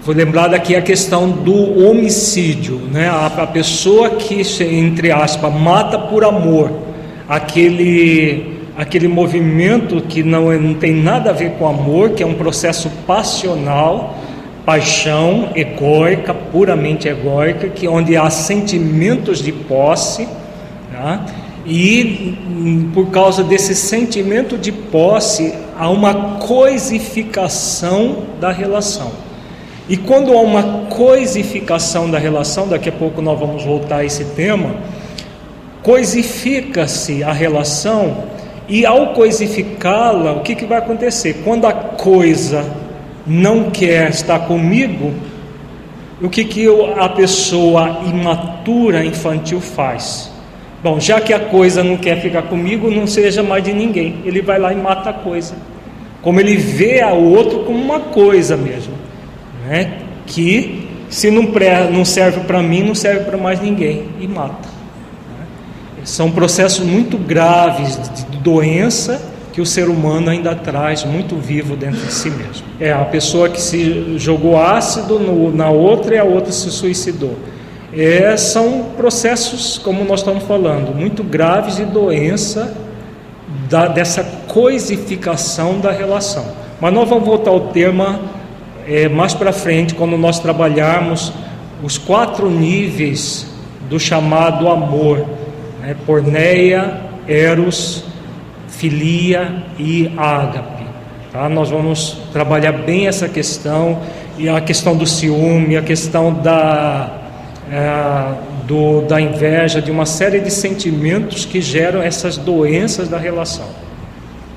Vou lembrar daqui a questão do homicídio, né? a, a pessoa que, entre aspas, mata por amor, aquele aquele movimento que não, não tem nada a ver com amor, que é um processo passional, paixão egóica, puramente egóica, que onde há sentimentos de posse, tá? e hum, por causa desse sentimento de posse há uma coisificação da relação. E quando há uma coisificação da relação, daqui a pouco nós vamos voltar a esse tema, coisifica-se a relação e ao coisificá-la, o que, que vai acontecer? Quando a coisa não quer estar comigo, o que, que eu, a pessoa imatura, infantil faz? Bom, já que a coisa não quer ficar comigo, não seja mais de ninguém. Ele vai lá e mata a coisa. Como ele vê a outro como uma coisa mesmo, né? que se não, pré, não serve para mim, não serve para mais ninguém, e mata. Né? São processos muito graves de doença que o ser humano ainda traz muito vivo dentro de si mesmo. É a pessoa que se jogou ácido no, na outra e a outra se suicidou. É, são processos, como nós estamos falando, muito graves de doença da, dessa coisificação da relação. Mas nós vamos voltar ao tema é, mais para frente, quando nós trabalharmos os quatro níveis do chamado amor: né? porneia, eros, filia e ágape. Tá? Nós vamos trabalhar bem essa questão e a questão do ciúme, a questão da, é, do, da inveja, de uma série de sentimentos que geram essas doenças da relação.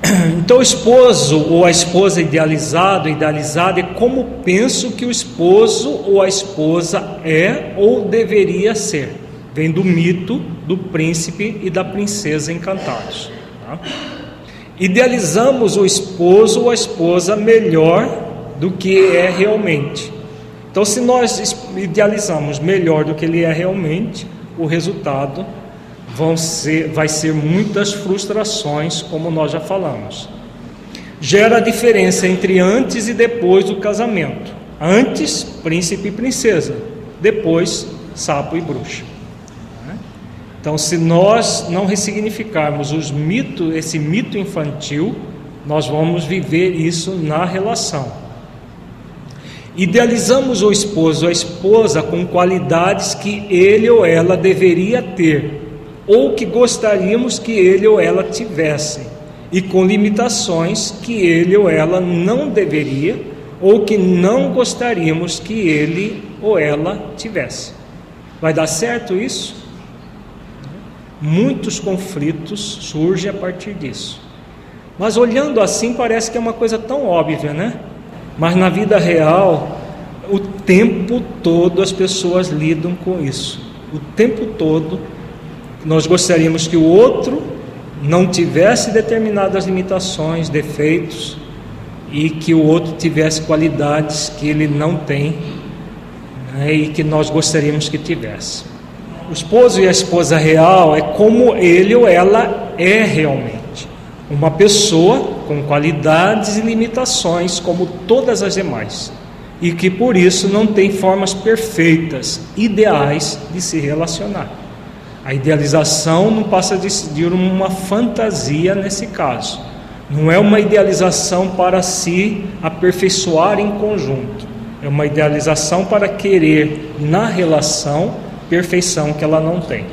<clears throat> Então, o esposo ou a esposa idealizado, idealizada, é como penso que o esposo ou a esposa é ou deveria ser. Vem do mito do príncipe e da princesa encantados. Tá? Idealizamos o esposo ou a esposa melhor do que é realmente. Então, se nós idealizamos melhor do que ele é realmente, o resultado vão ser, vai ser muitas frustrações, como nós já falamos. Gera a diferença entre antes e depois do casamento. Antes, príncipe e princesa. Depois, sapo e bruxa. Então, se nós não ressignificarmos os mitos, esse mito infantil, nós vamos viver isso na relação. Idealizamos o esposo, a esposa com qualidades que ele ou ela deveria ter, ou que gostaríamos que ele ou ela tivesse, e com limitações que ele ou ela não deveria, ou que não gostaríamos que ele ou ela tivesse. Vai dar certo isso? Muitos conflitos surgem a partir disso. Mas olhando assim parece que é uma coisa tão óbvia, né? Mas na vida real, o tempo todo as pessoas lidam com isso. O tempo todo nós gostaríamos que o outro não tivesse determinadas limitações, defeitos, e que o outro tivesse qualidades que ele não tem né, e que nós gostaríamos que tivesse. O esposo e a esposa real é como ele ou ela é realmente. Uma pessoa com qualidades e limitações, como todas as demais, e que por isso não tem formas perfeitas, ideais de se relacionar. A idealização não passa de uma fantasia nesse caso. Não é uma idealização para se aperfeiçoar em conjunto. É uma idealização para querer na relação perfeição que ela não tem.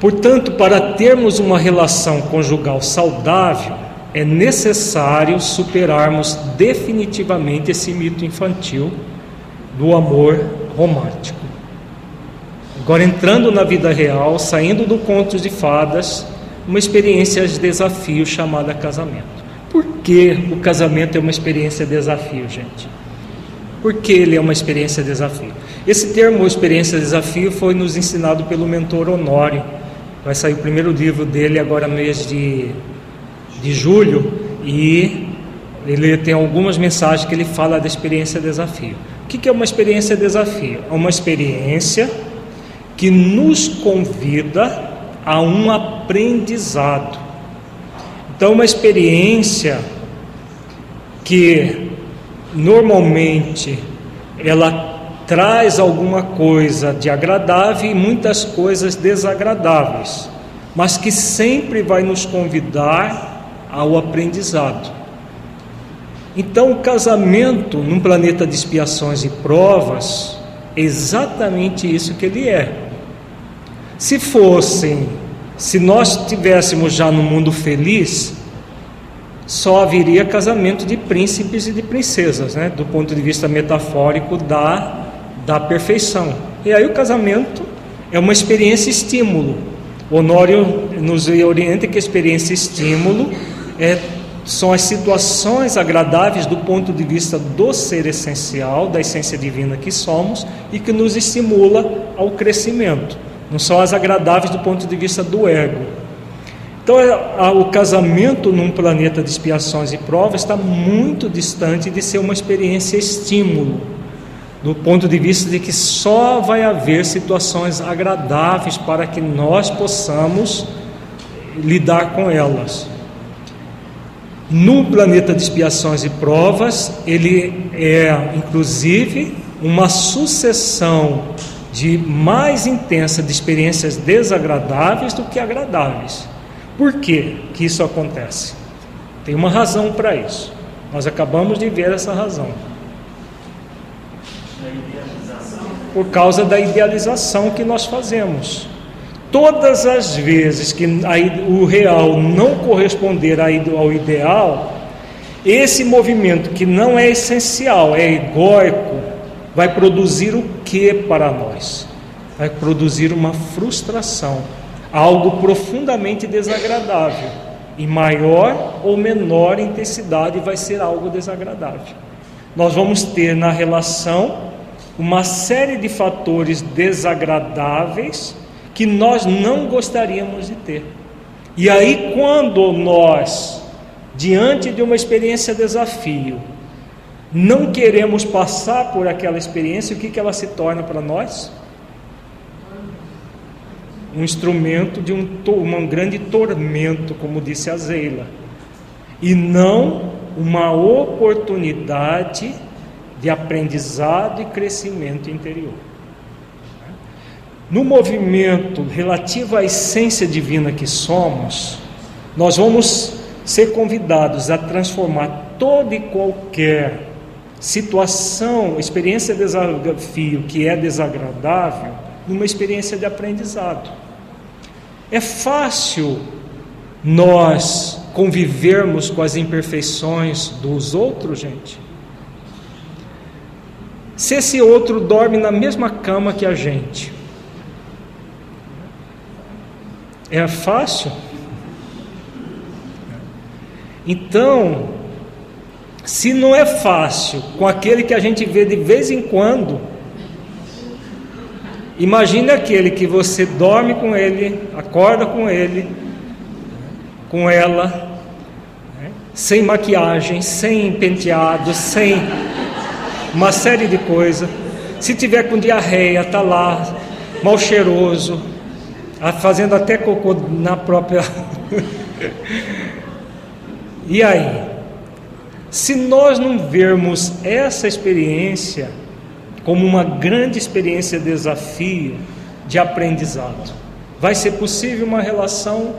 Portanto, para termos uma relação conjugal saudável, é necessário superarmos definitivamente esse mito infantil do amor romântico. Agora, entrando na vida real, saindo do conto de fadas, uma experiência de desafio chamada casamento. Por que o casamento é uma experiência de desafio, gente? Por que ele é uma experiência de desafio? Esse termo, experiência de desafio, foi nos ensinado pelo mentor Honório. Vai sair o primeiro livro dele agora mês de, de julho e ele tem algumas mensagens que ele fala da experiência de desafio. O que é uma experiência de desafio? É uma experiência que nos convida a um aprendizado. Então, uma experiência que normalmente ela traz alguma coisa de agradável e muitas coisas desagradáveis, mas que sempre vai nos convidar ao aprendizado. Então, o casamento num planeta de expiações e provas exatamente isso que ele é. Se fossem, se nós estivéssemos já no mundo feliz, só haveria casamento de príncipes e de princesas, né? do ponto de vista metafórico da, da perfeição. E aí o casamento é uma experiência estímulo. Honório nos orienta que a experiência estímulo é, são as situações agradáveis do ponto de vista do ser essencial, da essência divina que somos e que nos estimula ao crescimento não são as agradáveis do ponto de vista do ego. Então, é, o casamento num planeta de expiações e provas está muito distante de ser uma experiência estímulo, do ponto de vista de que só vai haver situações agradáveis para que nós possamos lidar com elas. No planeta de expiações e provas, ele é inclusive uma sucessão de mais intensa de experiências desagradáveis do que agradáveis. Por que que isso acontece? Tem uma razão para isso. Nós acabamos de ver essa razão. Por causa da idealização que nós fazemos. Todas as vezes que o real não corresponder ao ideal, esse movimento que não é essencial, é egóico, vai produzir o que para nós? Vai produzir uma frustração, algo profundamente desagradável. Em maior ou menor intensidade vai ser algo desagradável. Nós vamos ter na relação uma série de fatores desagradáveis que nós não gostaríamos de ter. E aí, quando nós, diante de uma experiência desafio, não queremos passar por aquela experiência, o que, que ela se torna para nós? Um instrumento de um, um grande tormento, como disse a Zeila, e não uma oportunidade de aprendizado e crescimento interior. No movimento relativo à essência divina que somos, nós vamos ser convidados a transformar toda e qualquer situação, experiência de desafio que é desagradável, numa experiência de aprendizado. É fácil nós convivermos com as imperfeições dos outros, gente. Se esse outro dorme na mesma cama que a gente, é fácil? Então, se não é fácil com aquele que a gente vê de vez em quando, imagine aquele que você dorme com ele, acorda com ele, com ela, né? sem maquiagem, sem penteado, sem uma série de coisas. Se tiver com diarreia, tá lá, mal cheiroso, fazendo até cocô na própria. e aí? Se nós não vermos essa experiência como uma grande experiência de desafio de aprendizado, vai ser possível uma relação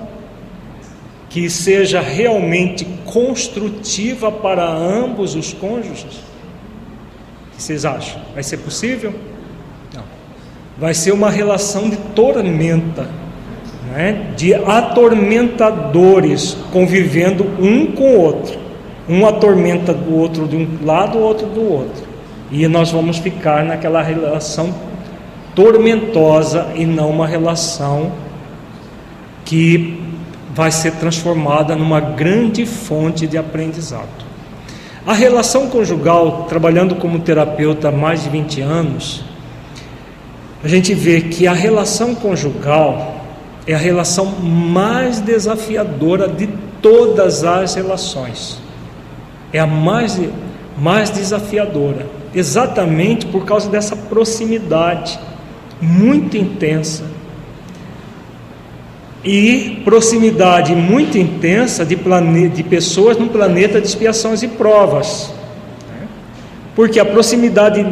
que seja realmente construtiva para ambos os cônjuges? O que vocês acham? Vai ser possível? Vai ser uma relação de tormenta, né? de atormentadores convivendo um com o outro. Um atormenta do outro de um lado, o outro do outro. E nós vamos ficar naquela relação tormentosa e não uma relação que vai ser transformada numa grande fonte de aprendizado. A relação conjugal, trabalhando como terapeuta há mais de 20 anos, a gente vê que a relação conjugal é a relação mais desafiadora de todas as relações. É a mais, mais desafiadora, exatamente por causa dessa proximidade muito intensa e proximidade muito intensa de, de pessoas num planeta de expiações e provas. Porque a proximidade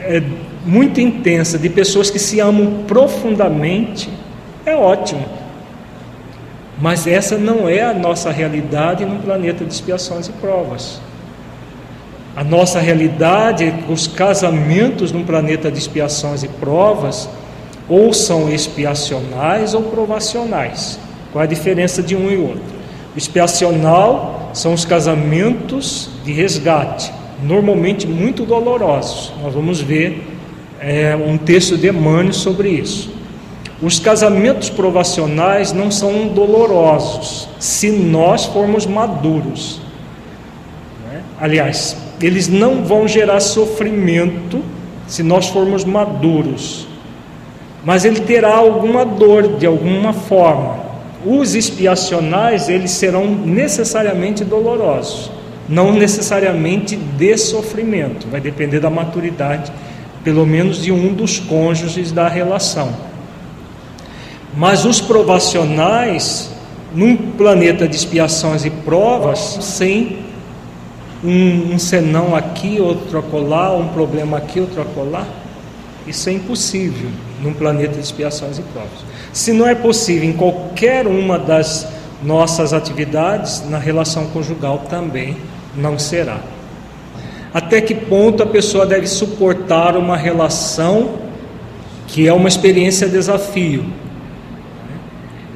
é muito intensa de pessoas que se amam profundamente é ótimo. Mas essa não é a nossa realidade num planeta de expiações e provas. A nossa realidade, os casamentos num planeta de expiações e provas, ou são expiacionais ou provacionais. Qual a diferença de um e outro? Expiacional são os casamentos de resgate, normalmente muito dolorosos. Nós vamos ver é, um texto de Emmanuel sobre isso. Os casamentos provacionais não são dolorosos se nós formos maduros. Né? Aliás, eles não vão gerar sofrimento se nós formos maduros mas ele terá alguma dor de alguma forma. Os expiacionais, eles serão necessariamente dolorosos, não necessariamente de sofrimento, vai depender da maturidade, pelo menos de um dos cônjuges da relação. Mas os provacionais, num planeta de expiações e provas, sem um, um senão aqui, outro acolá, um problema aqui, outro acolá, isso é impossível num planeta de expiações e provas. Se não é possível em qualquer uma das nossas atividades, na relação conjugal também não será. Até que ponto a pessoa deve suportar uma relação que é uma experiência desafio?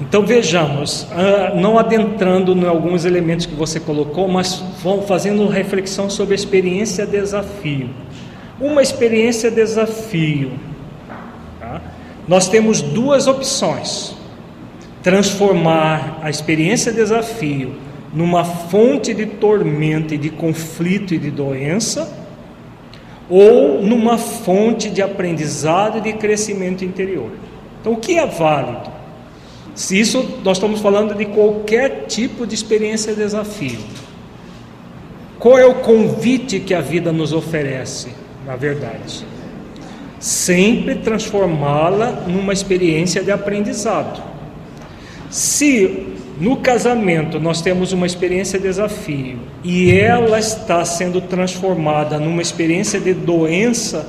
Então vejamos, ah, não adentrando em alguns elementos que você colocou, mas fazendo reflexão sobre a experiência desafio. Uma experiência desafio nós temos duas opções: transformar a experiência desafio numa fonte de tormento e de conflito e de doença, ou numa fonte de aprendizado e de crescimento interior. Então, o que é válido? Se isso nós estamos falando de qualquer tipo de experiência desafio. Qual é o convite que a vida nos oferece, na verdade? sempre transformá-la numa experiência de aprendizado. Se no casamento nós temos uma experiência de desafio e ela está sendo transformada numa experiência de doença,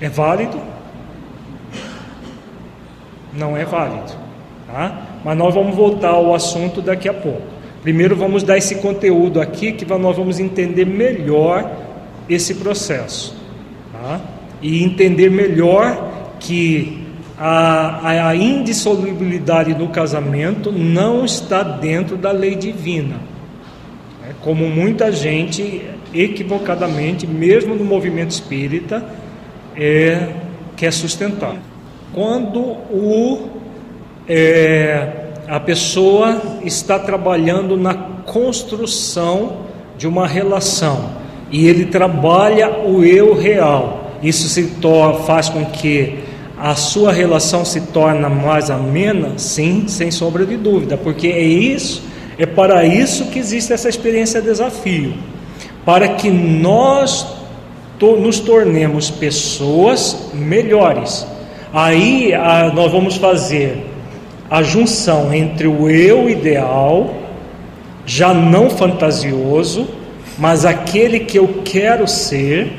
é válido? Não é válido. Tá? Mas nós vamos voltar ao assunto daqui a pouco. Primeiro vamos dar esse conteúdo aqui que nós vamos entender melhor esse processo tá? e entender melhor que a, a indissolubilidade do casamento não está dentro da lei divina. É como muita gente, equivocadamente, mesmo no movimento espírita, é, quer sustentar. Quando o, é, a pessoa está trabalhando na construção de uma relação, e ele trabalha o eu real. Isso se faz com que a sua relação se torna mais amena? Sim, sem sombra de dúvida, porque é isso, é para isso que existe essa experiência desafio, para que nós to, nos tornemos pessoas melhores. Aí a, nós vamos fazer a junção entre o eu ideal, já não fantasioso, mas aquele que eu quero ser,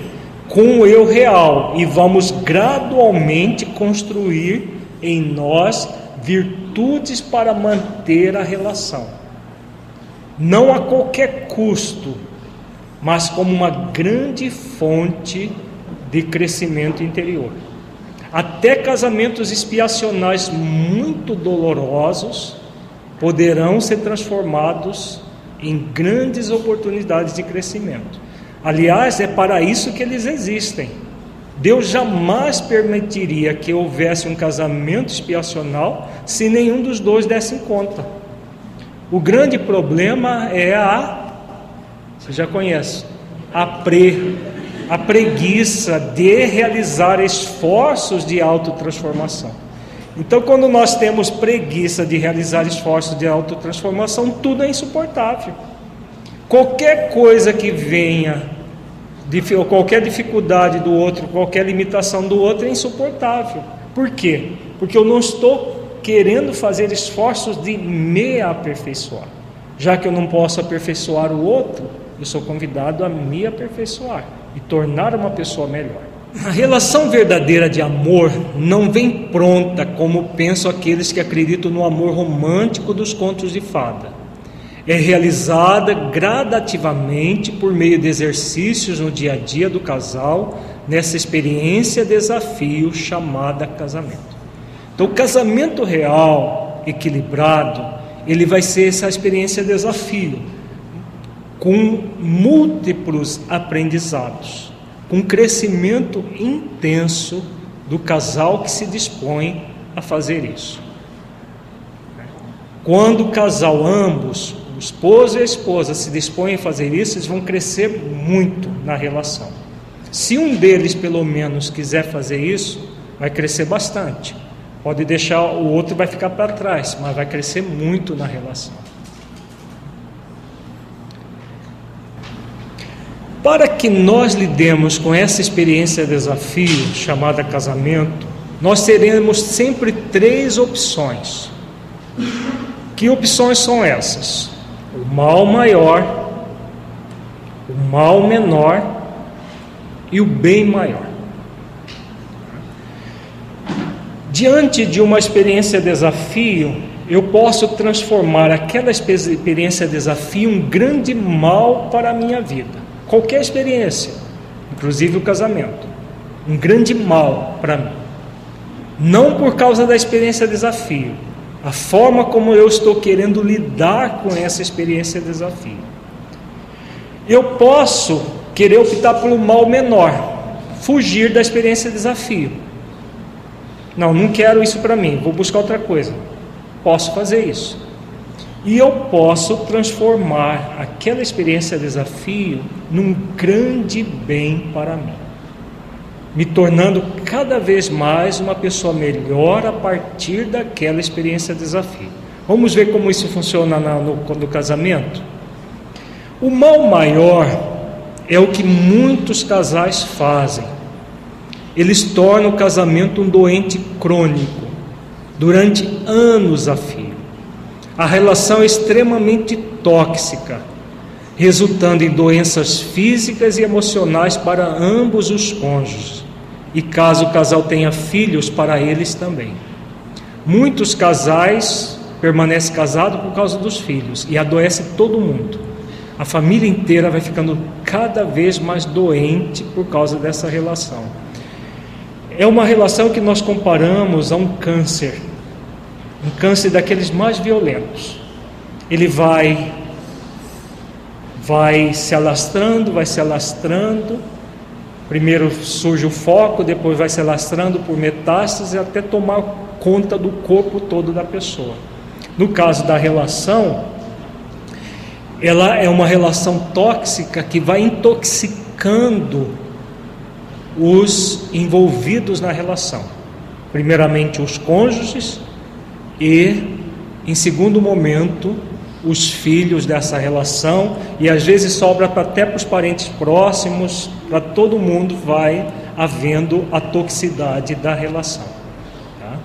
com o eu real, e vamos gradualmente construir em nós virtudes para manter a relação. Não a qualquer custo, mas como uma grande fonte de crescimento interior. Até casamentos expiacionais muito dolorosos poderão ser transformados em grandes oportunidades de crescimento. Aliás, é para isso que eles existem. Deus jamais permitiria que houvesse um casamento expiacional se nenhum dos dois desse conta. O grande problema é a, você já conhece, a pre a preguiça de realizar esforços de autotransformação. Então, quando nós temos preguiça de realizar esforços de autotransformação, tudo é insuportável. Qualquer coisa que venha, qualquer dificuldade do outro, qualquer limitação do outro é insuportável. Por quê? Porque eu não estou querendo fazer esforços de me aperfeiçoar. Já que eu não posso aperfeiçoar o outro, eu sou convidado a me aperfeiçoar e tornar uma pessoa melhor. A relação verdadeira de amor não vem pronta como pensam aqueles que acreditam no amor romântico dos contos de fada. É realizada gradativamente por meio de exercícios no dia a dia do casal, nessa experiência desafio chamada casamento. Então, o casamento real, equilibrado, ele vai ser essa experiência desafio com múltiplos aprendizados, com crescimento intenso do casal que se dispõe a fazer isso. Quando o casal, ambos, esposo e a esposa, se dispõem a fazer isso, eles vão crescer muito na relação. Se um deles, pelo menos, quiser fazer isso, vai crescer bastante. Pode deixar o outro vai ficar para trás, mas vai crescer muito na relação. Para que nós lidemos com essa experiência de desafio chamada casamento, nós teremos sempre três opções. Que opções são essas? Mal maior, o mal menor e o bem maior. Diante de uma experiência de desafio, eu posso transformar aquela experiência de desafio um grande mal para a minha vida qualquer experiência, inclusive o casamento, um grande mal para mim. Não por causa da experiência desafio, a forma como eu estou querendo lidar com essa experiência desafio. Eu posso querer optar pelo mal menor, fugir da experiência desafio. Não, não quero isso para mim, vou buscar outra coisa. Posso fazer isso. E eu posso transformar aquela experiência desafio num grande bem para mim, me tornando cada vez mais uma pessoa melhor a partir daquela experiência desafio. Vamos ver como isso funciona no, no casamento? O mal maior é o que muitos casais fazem. Eles tornam o casamento um doente crônico durante anos a fio a relação é extremamente tóxica, resultando em doenças físicas e emocionais para ambos os cônjuges, e caso o casal tenha filhos, para eles também. Muitos casais permanecem casados por causa dos filhos e adoece todo mundo. A família inteira vai ficando cada vez mais doente por causa dessa relação. É uma relação que nós comparamos a um câncer um câncer daqueles mais violentos. Ele vai vai se alastrando, vai se alastrando. Primeiro surge o foco, depois vai se alastrando por metástase até tomar conta do corpo todo da pessoa. No caso da relação, ela é uma relação tóxica que vai intoxicando os envolvidos na relação. primeiramente os cônjuges e, em segundo momento, os filhos dessa relação e às vezes sobra até para os parentes próximos, para todo mundo vai havendo a toxicidade da relação. Tá?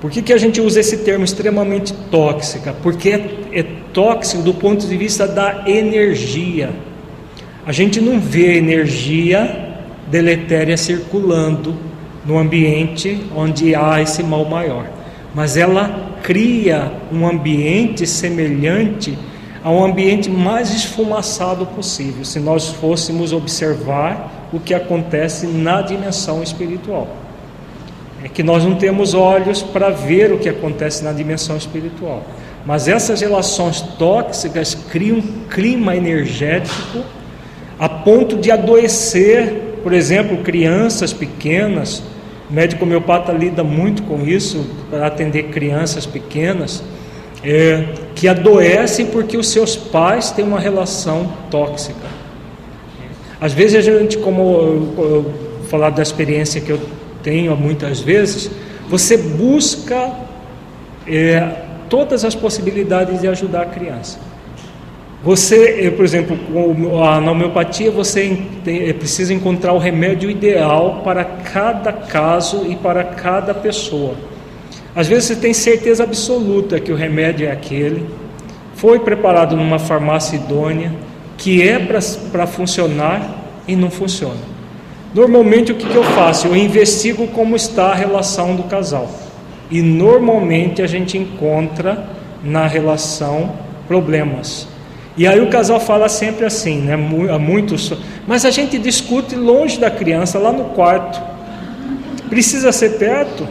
Por que, que a gente usa esse termo extremamente tóxica? Porque é, é tóxico do ponto de vista da energia. A gente não vê energia deletéria circulando no ambiente onde há esse mal maior, mas ela cria um ambiente semelhante a um ambiente mais esfumaçado possível, se nós fôssemos observar o que acontece na dimensão espiritual. É que nós não temos olhos para ver o que acontece na dimensão espiritual. Mas essas relações tóxicas criam um clima energético a ponto de adoecer, por exemplo, crianças pequenas. O médico homeopata lida muito com isso para atender crianças pequenas é, que adoecem porque os seus pais têm uma relação tóxica. Às vezes a gente, como eu, eu falar da experiência que eu tenho muitas vezes, você busca é, todas as possibilidades de ajudar a criança. Você, por exemplo, na homeopatia, você é, precisa encontrar o remédio ideal para cada caso e para cada pessoa. Às vezes você tem certeza absoluta que o remédio é aquele, foi preparado numa farmácia idônea, que é para funcionar e não funciona. Normalmente o que, que eu faço? Eu investigo como está a relação do casal. E normalmente a gente encontra na relação problemas. E aí o casal fala sempre assim, né? Muitos, mas a gente discute longe da criança, lá no quarto. Precisa ser perto.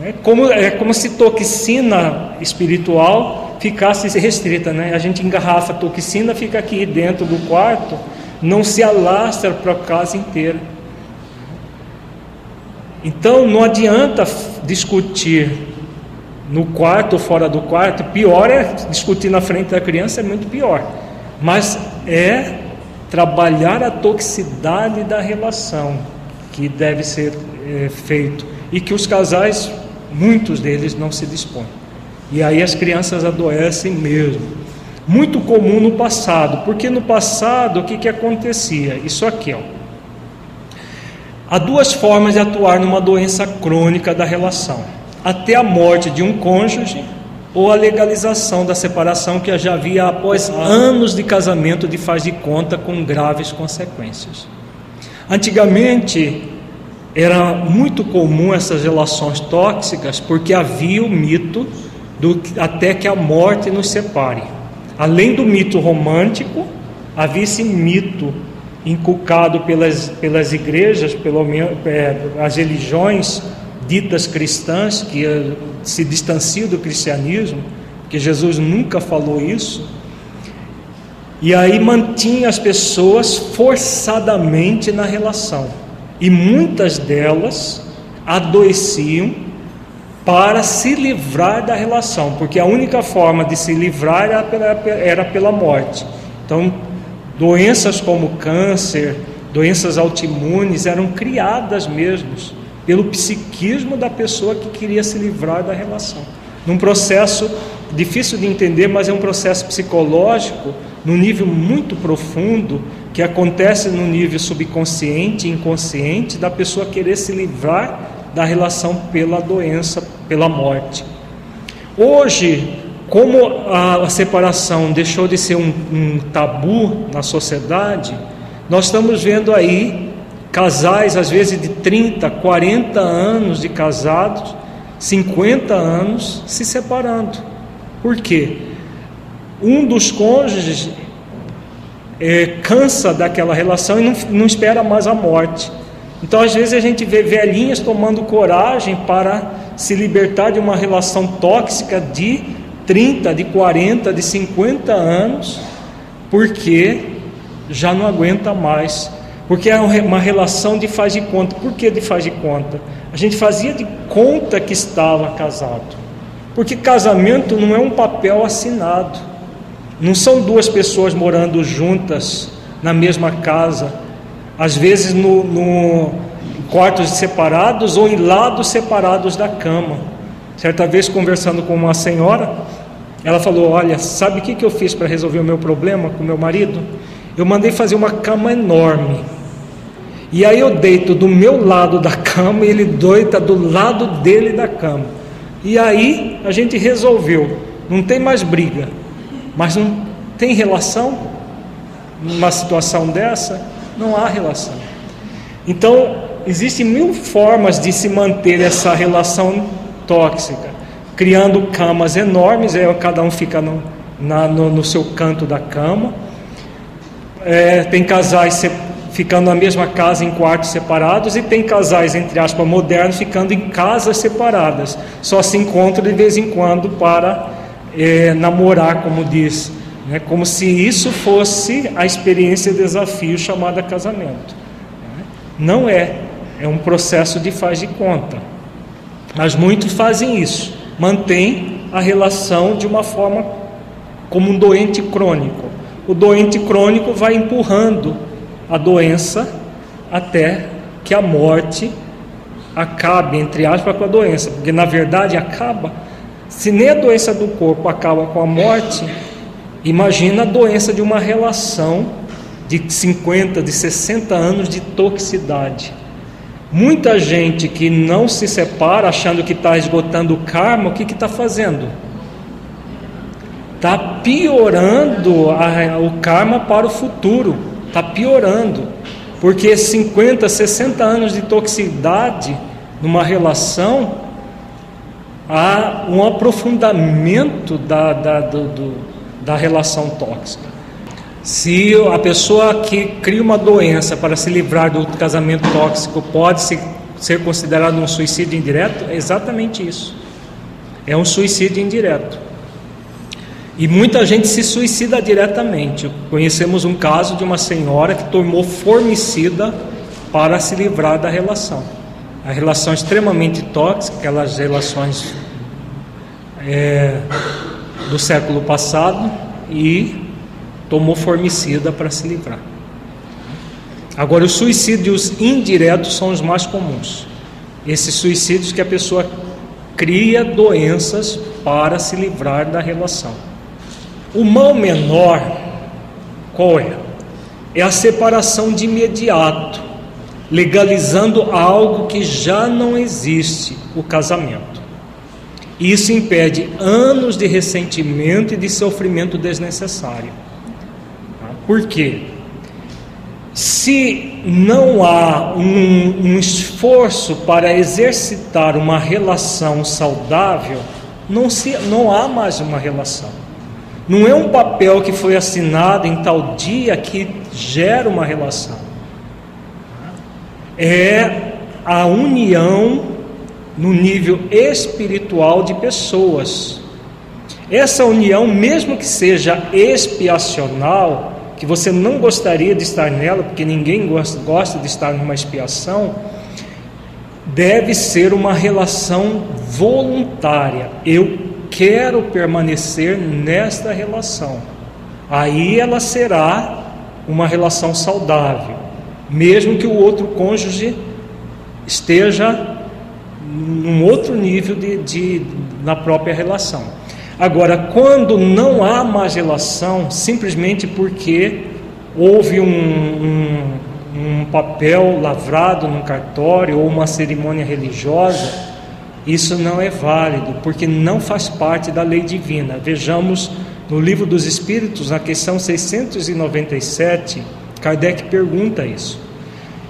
Né? Como, é como se toxina espiritual ficasse restrita, né? A gente engarrafa a toxina, fica aqui dentro do quarto, não se alastra para a casa inteira. Então não adianta discutir no quarto ou fora do quarto, pior é discutir na frente da criança, é muito pior. Mas é trabalhar a toxicidade da relação que deve ser é, feito e que os casais, muitos deles, não se dispõem. E aí as crianças adoecem mesmo. Muito comum no passado, porque no passado o que, que acontecia? Isso aqui, ó. Há duas formas de atuar numa doença crônica da relação até a morte de um cônjuge ou a legalização da separação que já havia após anos de casamento de faz de conta com graves consequências. Antigamente era muito comum essas relações tóxicas porque havia o mito do até que a morte nos separe. Além do mito romântico, havia esse mito inculcado pelas, pelas igrejas, pelo menos é, as religiões ditas cristãs, que eh, se distanciam do cristianismo, que Jesus nunca falou isso, e aí mantinha as pessoas forçadamente na relação, e muitas delas adoeciam para se livrar da relação, porque a única forma de se livrar era pela, era pela morte. Então, doenças como câncer, doenças autoimunes eram criadas mesmo pelo psiquismo da pessoa que queria se livrar da relação. Num processo difícil de entender, mas é um processo psicológico num nível muito profundo que acontece no nível subconsciente e inconsciente da pessoa querer se livrar da relação pela doença, pela morte. Hoje, como a, separação deixou de ser um, um tabu na sociedade, nós estamos vendo aí Casais, às vezes, de 30, 40 anos de casados, 50 anos se separando. Por quê? Um dos cônjuges é, cansa daquela relação e não, não espera mais a morte. Então, às vezes, a gente vê velhinhas tomando coragem para se libertar de uma relação tóxica de 30, de 40, de 50 anos, porque já não aguenta mais porque é uma relação de faz de conta. Por que de faz de conta? A gente fazia de conta que estava casado. Porque casamento não é um papel assinado. Não são duas pessoas morando juntas na mesma casa. Às vezes no, no quartos separados ou em lados separados da cama. Certa vez, conversando com uma senhora, ela falou: Olha, sabe o que, que eu fiz para resolver o meu problema com meu marido? Eu mandei fazer uma cama enorme. E aí eu deito do meu lado da cama e ele deita do lado dele da cama. E aí a gente resolveu. Não tem mais briga. Mas não tem relação numa situação dessa? Não há relação. Então, existem mil formas de se manter essa relação tóxica, criando camas enormes, aí cada um fica no, na, no, no seu canto da cama. É, tem casais ficando na mesma casa em quartos separados e tem casais, entre aspas, modernos ficando em casas separadas. Só se encontram de vez em quando para é, namorar, como diz. Né? Como se isso fosse a experiência desafio chamada casamento. Não é, é um processo de faz de conta. Mas muitos fazem isso, mantém a relação de uma forma como um doente crônico. O doente crônico vai empurrando a doença até que a morte acabe, entre aspas, com a doença, porque na verdade acaba. Se nem a doença do corpo acaba com a morte, imagina a doença de uma relação de 50, de 60 anos de toxicidade. Muita gente que não se separa achando que está esgotando o karma, o que está fazendo? Está piorando a, o karma para o futuro, está piorando, porque 50, 60 anos de toxicidade numa relação, há um aprofundamento da, da, do, do, da relação tóxica. Se a pessoa que cria uma doença para se livrar do casamento tóxico pode se, ser considerado um suicídio indireto, é exatamente isso. É um suicídio indireto. E muita gente se suicida diretamente. Conhecemos um caso de uma senhora que tomou formicida para se livrar da relação. A relação extremamente tóxica, aquelas relações é, do século passado, e tomou formicida para se livrar. Agora, os suicídios indiretos são os mais comuns. Esses suicídios que a pessoa cria doenças para se livrar da relação. O mal menor, qual é? É a separação de imediato, legalizando algo que já não existe, o casamento. Isso impede anos de ressentimento e de sofrimento desnecessário. Por quê? Se não há um, um esforço para exercitar uma relação saudável, não, se, não há mais uma relação. Não é um papel que foi assinado em tal dia que gera uma relação. É a união no nível espiritual de pessoas. Essa união, mesmo que seja expiacional, que você não gostaria de estar nela, porque ninguém gosta, de estar numa expiação, deve ser uma relação voluntária. Eu quero permanecer nesta relação. Aí ela será uma relação saudável, mesmo que o outro cônjuge esteja num outro nível de, de na própria relação. Agora, quando não há mais relação, simplesmente porque houve um, um, um papel lavrado num cartório ou uma cerimônia religiosa, isso não é válido, porque não faz parte da lei divina. Vejamos no Livro dos Espíritos, na questão 697, Kardec pergunta isso.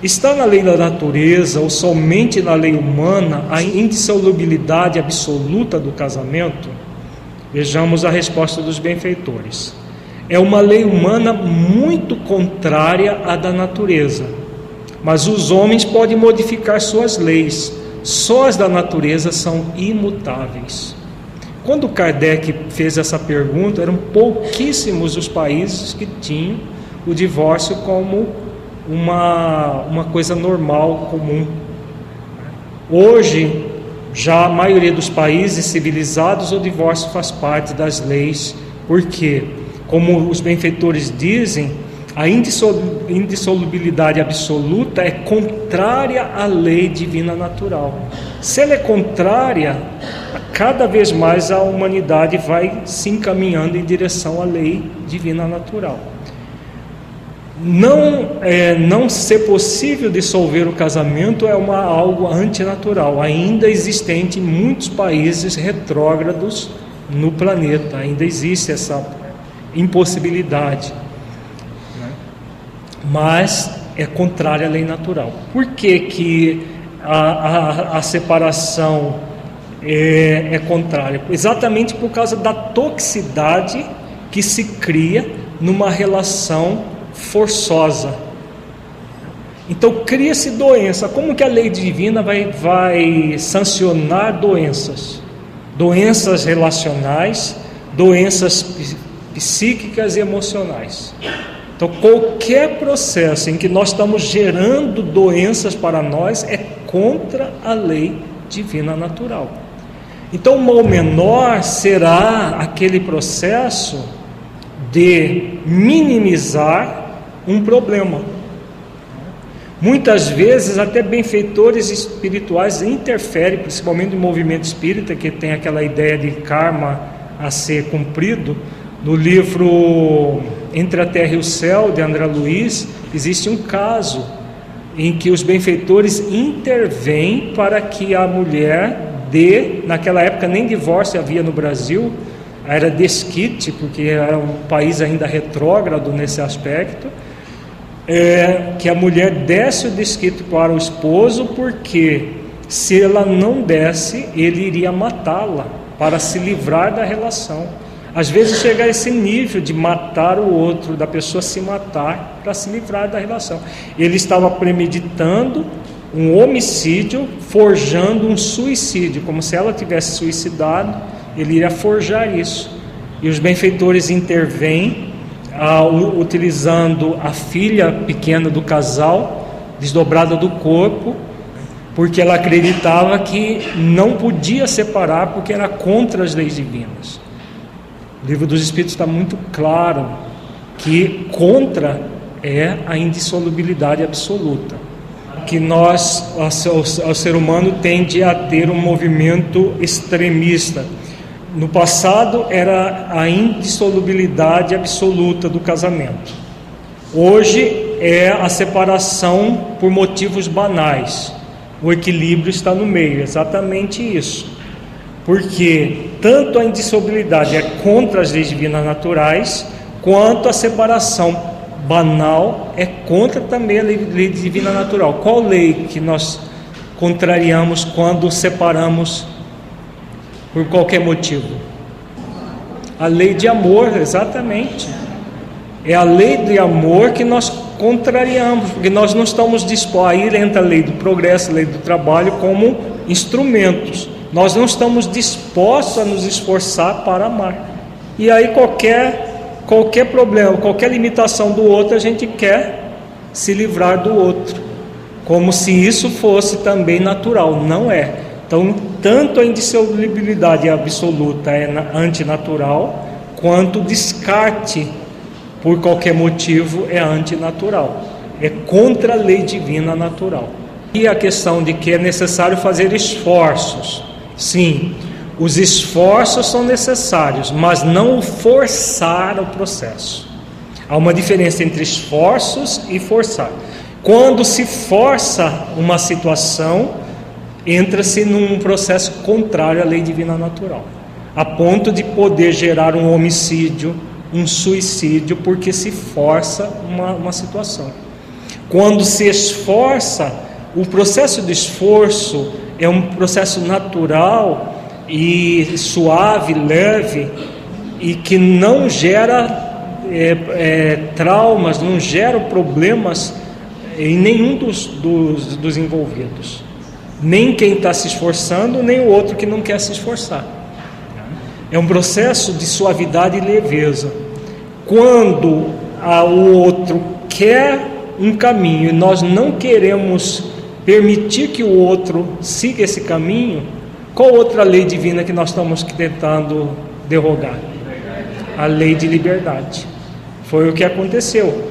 Está na lei da natureza ou somente na lei humana a indissolubilidade absoluta do casamento? Vejamos a resposta dos benfeitores. É uma lei humana muito contrária à da natureza, mas os homens podem modificar suas leis, só as da natureza são imutáveis. Quando Kardec fez essa pergunta, eram pouquíssimos os países que tinham o divórcio como uma, uma coisa normal, comum. Hoje, já a maioria dos países civilizados, o divórcio faz parte das leis, porque, como os benfeitores dizem, a indissolubilidade absoluta é contrária à lei divina natural. Se ela é contrária, cada vez mais a humanidade vai se encaminhando em direção à lei divina natural. Não, é, não ser possível dissolver o casamento é uma, algo antinatural, ainda existente em muitos países retrógrados no planeta, ainda existe essa impossibilidade mas é contrária à lei natural. Por que, que a, a, a separação é, é contrária? Exatamente por causa da toxicidade que se cria numa relação forçosa. Então cria-se doença. Como que a lei divina vai, vai sancionar doenças? Doenças relacionais, doenças psíquicas e emocionais. Então, qualquer processo em que nós estamos gerando doenças para nós é contra a lei divina natural. Então, o mal menor será aquele processo de minimizar um problema. Muitas vezes, até benfeitores espirituais interferem, principalmente no movimento espírita, que tem aquela ideia de karma a ser cumprido no livro Entre a Terra e o Céu, de André Luiz, existe um caso em que os benfeitores intervêm para que a mulher dê, naquela época nem divórcio havia no Brasil, era desquite, porque era um país ainda retrógrado nesse aspecto, é, que a mulher desse o desquite para o esposo, porque se ela não desse, ele iria matá-la para se livrar da relação. Às vezes chega a esse nível de matar o outro, da pessoa se matar para se livrar da relação. Ele estava premeditando um homicídio, forjando um suicídio, como se ela tivesse suicidado, ele iria forjar isso. E os benfeitores intervêm, ah, utilizando a filha pequena do casal, desdobrada do corpo, porque ela acreditava que não podia separar, porque era contra as leis divinas. O livro dos Espíritos está muito claro que contra é a indissolubilidade absoluta. Que nós, o ser humano, tende a ter um movimento extremista. No passado era a indissolubilidade absoluta do casamento. Hoje é a separação por motivos banais. O equilíbrio está no meio, exatamente isso porque tanto a indissolubilidade é contra as leis divinas naturais, quanto a separação banal é contra também a lei, lei divina natural. Qual lei que nós contrariamos quando separamos por qualquer motivo? A lei de amor, exatamente. É a lei de amor que nós contrariamos, porque nós não estamos dispostos. Aí entra a lei do progresso, a lei do trabalho como instrumentos. Nós não estamos dispostos a nos esforçar para amar. E aí qualquer qualquer problema, qualquer limitação do outro, a gente quer se livrar do outro, como se isso fosse também natural, não é. Então, tanto a indissolubilidade absoluta é antinatural, quanto o descarte por qualquer motivo é antinatural. É contra a lei divina natural. E a questão de que é necessário fazer esforços Sim, os esforços são necessários, mas não forçar o processo. Há uma diferença entre esforços e forçar. Quando se força uma situação, entra-se num processo contrário à lei divina natural, a ponto de poder gerar um homicídio, um suicídio, porque se força uma, uma situação. Quando se esforça, o processo de esforço é um processo natural e suave, leve e que não gera é, é, traumas, não gera problemas em nenhum dos, dos, dos envolvidos. Nem quem está se esforçando, nem o outro que não quer se esforçar. É um processo de suavidade e leveza. Quando a, o outro quer um caminho e nós não queremos permitir que o outro siga esse caminho, qual outra lei divina que nós estamos tentando derrogar? A lei de liberdade. Foi o que aconteceu.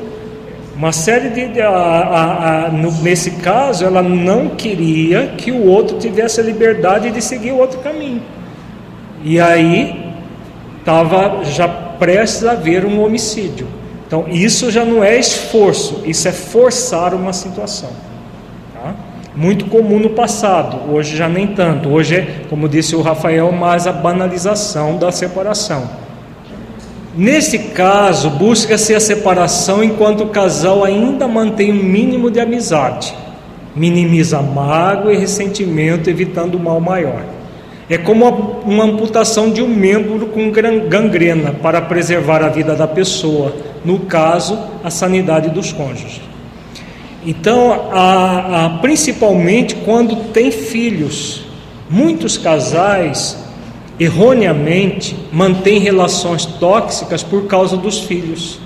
Uma série de. A, a, a, nesse caso, ela não queria que o outro tivesse a liberdade de seguir o outro caminho. E aí estava já prestes a haver um homicídio. Então, isso já não é esforço, isso é forçar uma situação. Muito comum no passado, hoje já nem tanto. Hoje é, como disse o Rafael, mais a banalização da separação. Nesse caso, busca-se a separação enquanto o casal ainda mantém um mínimo de amizade, minimiza mágoa e ressentimento, evitando o mal maior. É como uma amputação de um membro com gangrena para preservar a vida da pessoa, no caso, a sanidade dos cônjuges. Então, a, a, principalmente quando tem filhos, muitos casais erroneamente mantém relações tóxicas por causa dos filhos.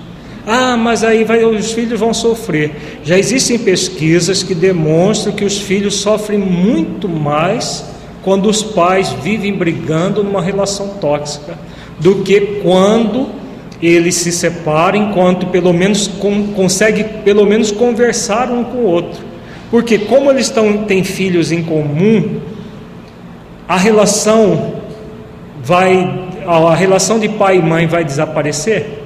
Ah, mas aí vai, os filhos vão sofrer. Já existem pesquisas que demonstram que os filhos sofrem muito mais quando os pais vivem brigando numa relação tóxica do que quando eles se separam, enquanto pelo menos com, consegue pelo menos conversar um com o outro. Porque como eles estão, têm filhos em comum, a relação vai a relação de pai e mãe vai desaparecer?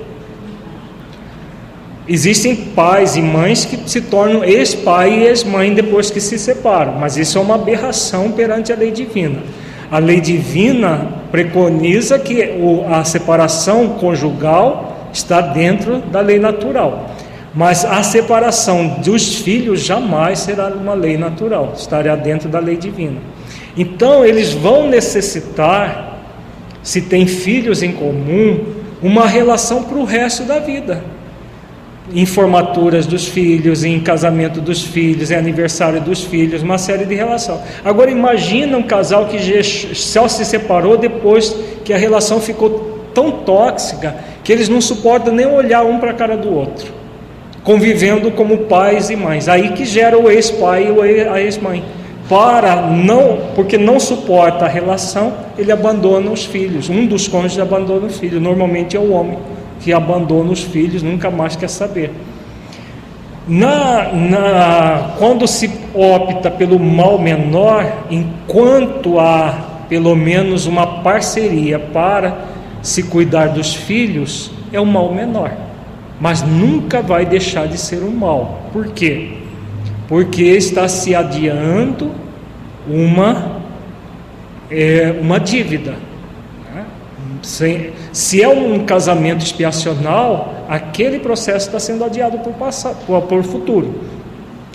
Existem pais e mães que se tornam ex-pai e ex-mãe depois que se separam, mas isso é uma aberração perante a lei divina. A lei divina preconiza que a separação conjugal está dentro da lei natural. Mas a separação dos filhos jamais será uma lei natural, estará dentro da lei divina. Então, eles vão necessitar se tem filhos em comum, uma relação para o resto da vida. Em formaturas dos filhos, em casamento dos filhos, em aniversário dos filhos, uma série de relação. Agora imagina um casal que só se separou depois que a relação ficou tão tóxica que eles não suportam nem olhar um para a cara do outro, convivendo como pais e mães. Aí que gera o ex-pai e a ex-mãe para não, porque não suporta a relação, ele abandona os filhos. Um dos cônjuges abandona os filhos. Normalmente é o homem que abandona os filhos, nunca mais quer saber. Na, na, quando se opta pelo mal menor, enquanto há pelo menos uma parceria para se cuidar dos filhos, é um mal menor, mas nunca vai deixar de ser um mal. Por quê? porque está se adiando uma, é, uma dívida. Se, se, é um casamento expiacional, aquele processo está sendo adiado por, passado, por, por futuro.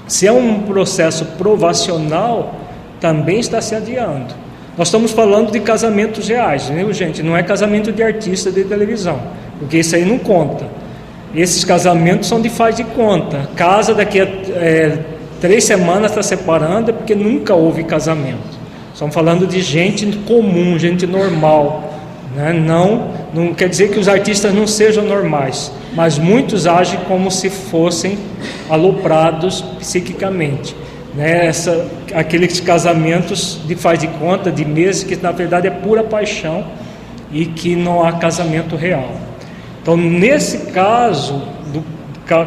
Se é um processo provacional, também está se adiando. Nós estamos falando de casamentos reais, gente? Não é casamento de artista de televisão, porque isso aí não conta. Esses casamentos são de faz de conta. Casa daqui a é, Três semanas está separando é porque nunca houve casamento. Estamos falando de gente comum, gente normal. Né? Não, não quer dizer que os artistas não sejam normais, mas muitos agem como se fossem aloprados psiquicamente. Né? Essa, aqueles casamentos de faz de conta, de meses, que na verdade é pura paixão e que não há casamento real. Então, nesse caso, do,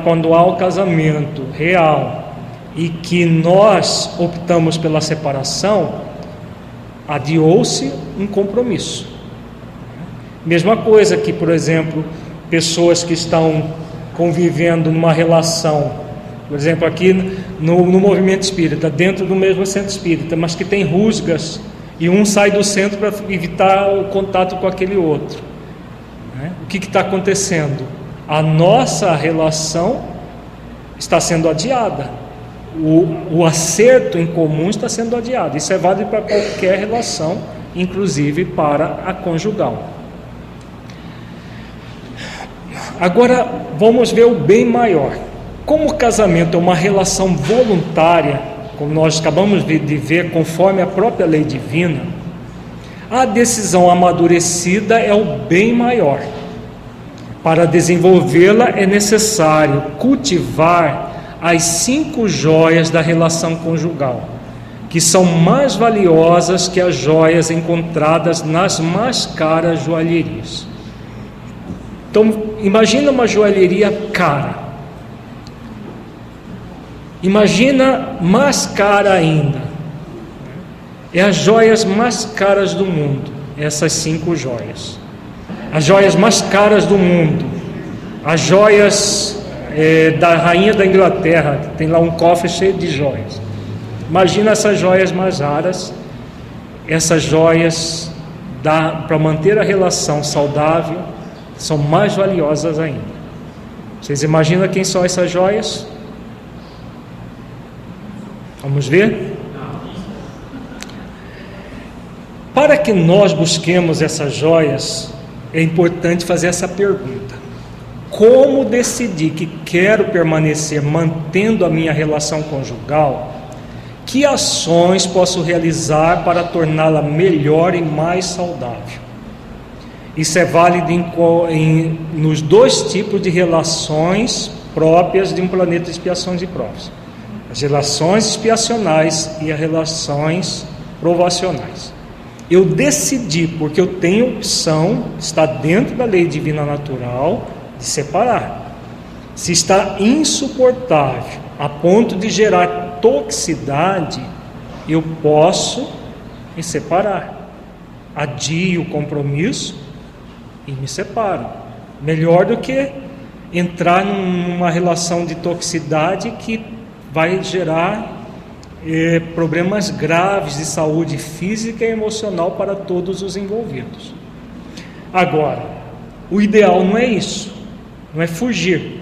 quando há o casamento real e que nós optamos pela separação, adiou-se um compromisso. Mesma coisa que, por exemplo, pessoas que estão convivendo numa relação, por exemplo, aqui no, no movimento espírita, dentro do mesmo centro espírita, mas que tem rusgas e um sai do centro para evitar o contato com aquele outro. Né? O que está acontecendo? A nossa relação está sendo adiada o, o acerto em comum está sendo adiado. Isso é válido para qualquer relação, inclusive para a conjugal. Agora vamos ver o bem maior. Como o casamento é uma relação voluntária, como nós acabamos de ver, conforme a própria lei divina, a decisão amadurecida é o bem maior. Para desenvolvê-la é necessário cultivar as cinco joias da relação conjugal, que são mais valiosas que as joias encontradas nas mais caras joalherias. Então, imagina uma joalheria cara. Imagina mais cara ainda. É as joias mais caras do mundo, essas cinco joias. As joias mais caras do mundo, as joias é, da rainha da Inglaterra, tem lá um cofre cheio de joias. Imagina essas joias mais raras, essas joias para manter a relação saudável são mais valiosas ainda. Vocês imaginam quem são essas joias? Vamos ver? Para que nós busquemos essas joias, é importante fazer essa pergunta: Como decidir que quero permanecer mantendo a minha relação conjugal? Que ações posso realizar para torná-la melhor e mais saudável? Isso é válido em, em, nos dois tipos de relações próprias de um planeta de expiações e provas: as relações expiacionais e as relações provacionais. Eu decidi, porque eu tenho opção, está dentro da lei divina natural, de separar. Se está insuportável a ponto de gerar toxicidade, eu posso me separar. Adio o compromisso e me separo. Melhor do que entrar numa relação de toxicidade que vai gerar eh, problemas graves de saúde física e emocional para todos os envolvidos. Agora, o ideal não é isso, não é fugir,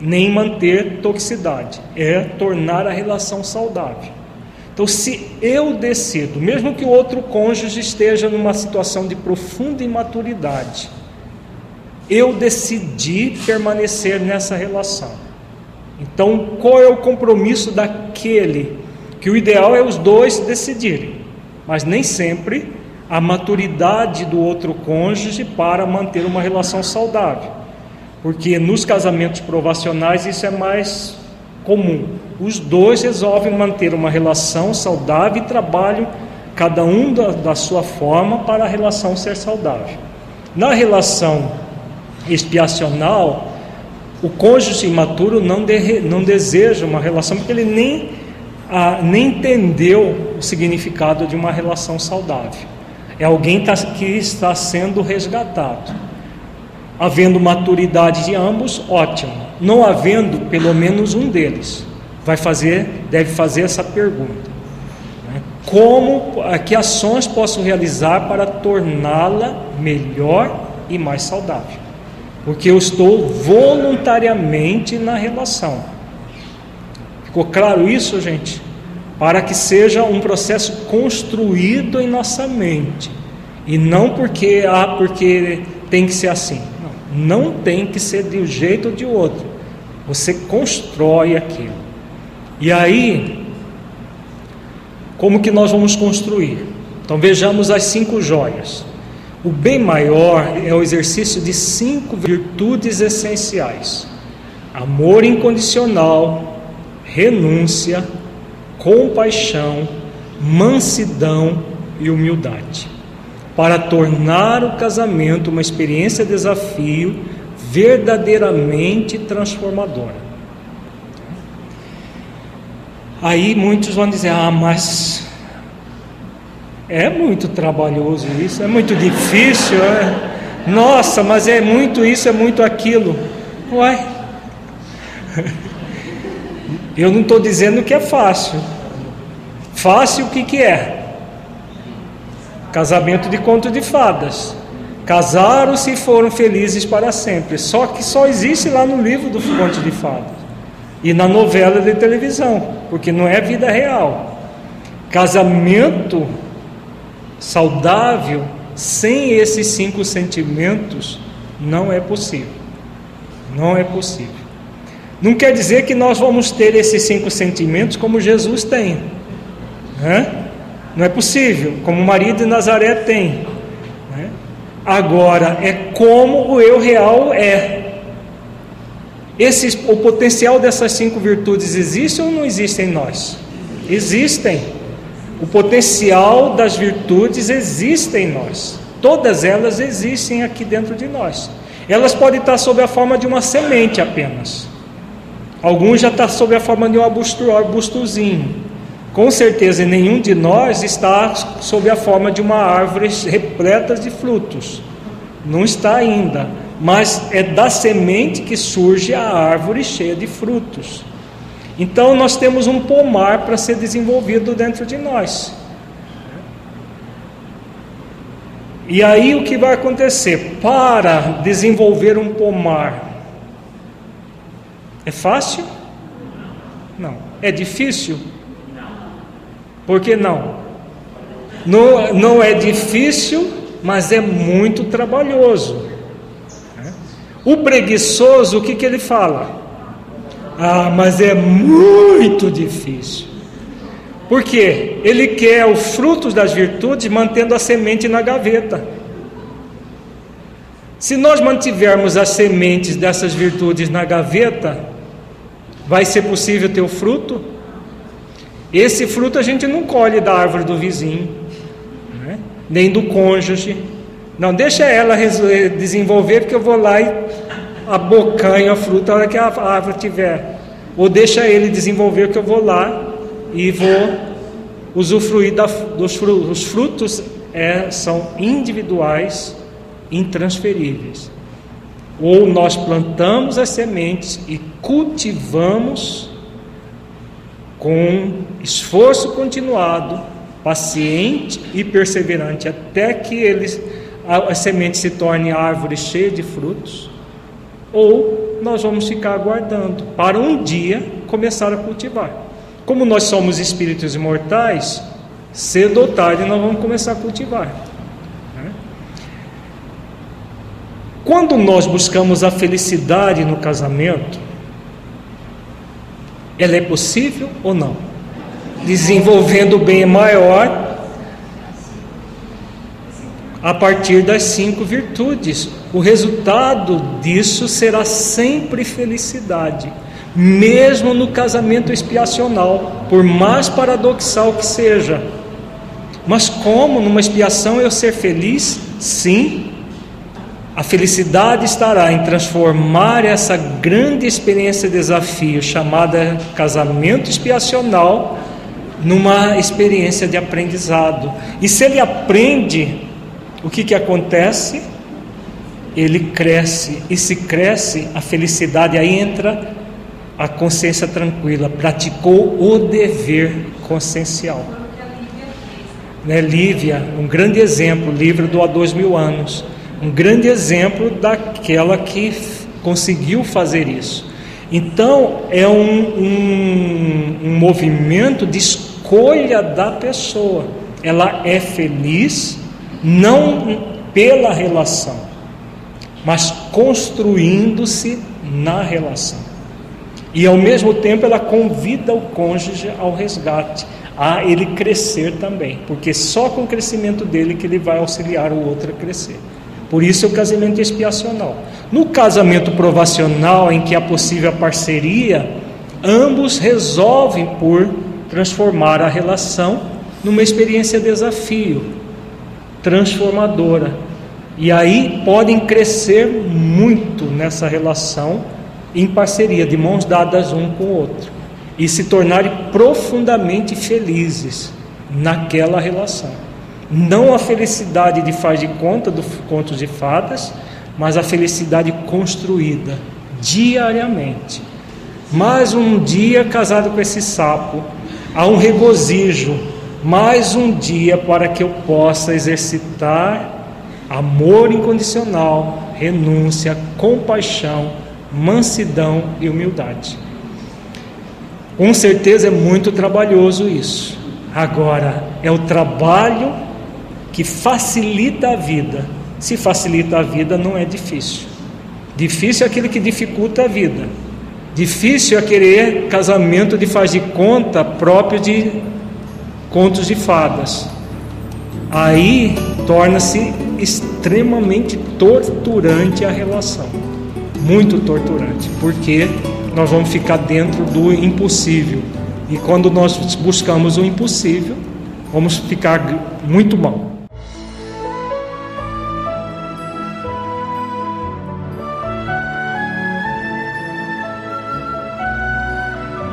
nem manter toxicidade, é tornar a relação saudável. Então, se eu decido, mesmo que o outro cônjuge esteja numa situação de profunda imaturidade, eu decidi permanecer nessa relação. Então, qual é o compromisso daquele que o ideal é os dois decidirem, mas nem sempre a maturidade do outro cônjuge para manter uma relação saudável, porque nos casamentos provacionais isso é mais comum. Os dois resolvem manter uma relação saudável e trabalham cada um da, da sua forma para a relação ser saudável. Na relação expiacional, o cônjuge imaturo não, de, não deseja uma relação porque ele nem, ah, nem entendeu o significado de uma relação saudável. É alguém que está sendo resgatado. Havendo maturidade de ambos, ótimo. Não havendo, pelo menos um deles vai fazer, deve fazer essa pergunta: né? como, que ações posso realizar para torná-la melhor e mais saudável? Porque eu estou voluntariamente na relação. Ficou claro isso, gente? Para que seja um processo construído em nossa mente e não porque ah, porque tem que ser assim. Não, tem que ser de um jeito ou de outro. Você constrói aquilo. E aí, como que nós vamos construir? Então vejamos as cinco joias. O bem maior é o exercício de cinco virtudes essenciais: amor incondicional, renúncia, compaixão, mansidão e humildade, para tornar o casamento uma experiência desafio verdadeiramente transformadora. Aí muitos vão dizer: ah, mas é muito trabalhoso isso, é muito difícil. É... Nossa, mas é muito isso, é muito aquilo. Uai. <laughs> Eu não estou dizendo que é fácil. Fácil o que, que é? Casamento de conto de fadas. Casaram-se e foram felizes para sempre. Só que só existe lá no livro do conto de fadas. E na novela de televisão, porque não é vida real. Casamento saudável, sem esses cinco sentimentos, não é possível. Não é possível. Não quer dizer que nós vamos ter esses cinco sentimentos como Jesus tem. Né? Não é possível, como Maria de Nazaré tem. Né? Agora, é como o eu real é. Esse, o potencial dessas cinco virtudes existe ou não existe em nós? Existem. O potencial das virtudes existe em nós. Todas elas existem aqui dentro de nós. Elas podem estar sob a forma de uma semente apenas. Alguns já está sob a forma de um arbusto, arbustozinho. Com certeza nenhum de nós está sob a forma de uma árvore repleta de frutos. Não está ainda. Mas é da semente que surge a árvore cheia de frutos. Então nós temos um pomar para ser desenvolvido dentro de nós. E aí o que vai acontecer? Para desenvolver um pomar, é fácil? Não. É difícil? Por que não? Não, não é difícil, mas é muito trabalhoso. O preguiçoso, o que, que ele fala? Ah, mas é muito difícil. Por quê? Ele quer os frutos das virtudes mantendo a semente na gaveta. Se nós mantivermos as sementes dessas virtudes na gaveta, vai ser possível ter o fruto? Esse fruto a gente não colhe da árvore do vizinho, né? nem do cônjuge. Não, deixa ela desenvolver, porque eu vou lá e abocanho a fruta a hora que a árvore tiver. Ou deixa ele desenvolver, que eu vou lá e vou usufruir da, dos frutos. Os frutos é, são individuais, intransferíveis. Ou nós plantamos as sementes e cultivamos com esforço continuado, paciente e perseverante, até que eles, a, a semente se torne árvore cheia de frutos, ou nós vamos ficar aguardando para um dia começar a cultivar. Como nós somos espíritos imortais, cedo ou tarde nós vamos começar a cultivar. Né? Quando nós buscamos a felicidade no casamento, ela é possível ou não? Desenvolvendo o bem maior a partir das cinco virtudes. O resultado disso será sempre felicidade, mesmo no casamento expiacional, por mais paradoxal que seja. Mas como numa expiação eu ser feliz? Sim, a felicidade estará em transformar essa grande experiência desafio chamada casamento expiacional numa experiência de aprendizado. E se ele aprende, o que, que acontece? Ele cresce, e se cresce, a felicidade aí entra a consciência tranquila, praticou o dever consciencial. Né, Lívia, um grande exemplo, livro do há dois mil anos um grande exemplo daquela que conseguiu fazer isso. Então, é um, um, um movimento de escolha da pessoa. Ela é feliz não pela relação, mas construindo-se na relação. E ao mesmo tempo ela convida o cônjuge ao resgate, a ele crescer também, porque só com o crescimento dele que ele vai auxiliar o outro a crescer. Por isso é o casamento expiacional. No casamento provacional, em que há possível a parceria, ambos resolvem por transformar a relação numa experiência desafio, transformadora. E aí podem crescer muito nessa relação em parceria, de mãos dadas um com o outro, e se tornarem profundamente felizes naquela relação. Não a felicidade de faz de conta dos contos de fadas, mas a felicidade construída diariamente. Mais um dia casado com esse sapo, há um regozijo, mais um dia para que eu possa exercitar amor incondicional, renúncia, compaixão, mansidão e humildade. Com certeza é muito trabalhoso isso. Agora, é o trabalho que facilita a vida. Se facilita a vida, não é difícil. Difícil é aquele que dificulta a vida. Difícil é querer casamento de faz de conta próprio de contos de fadas. Aí torna-se extremamente torturante a relação. Muito torturante, porque nós vamos ficar dentro do impossível. E quando nós buscamos o impossível, vamos ficar muito mal.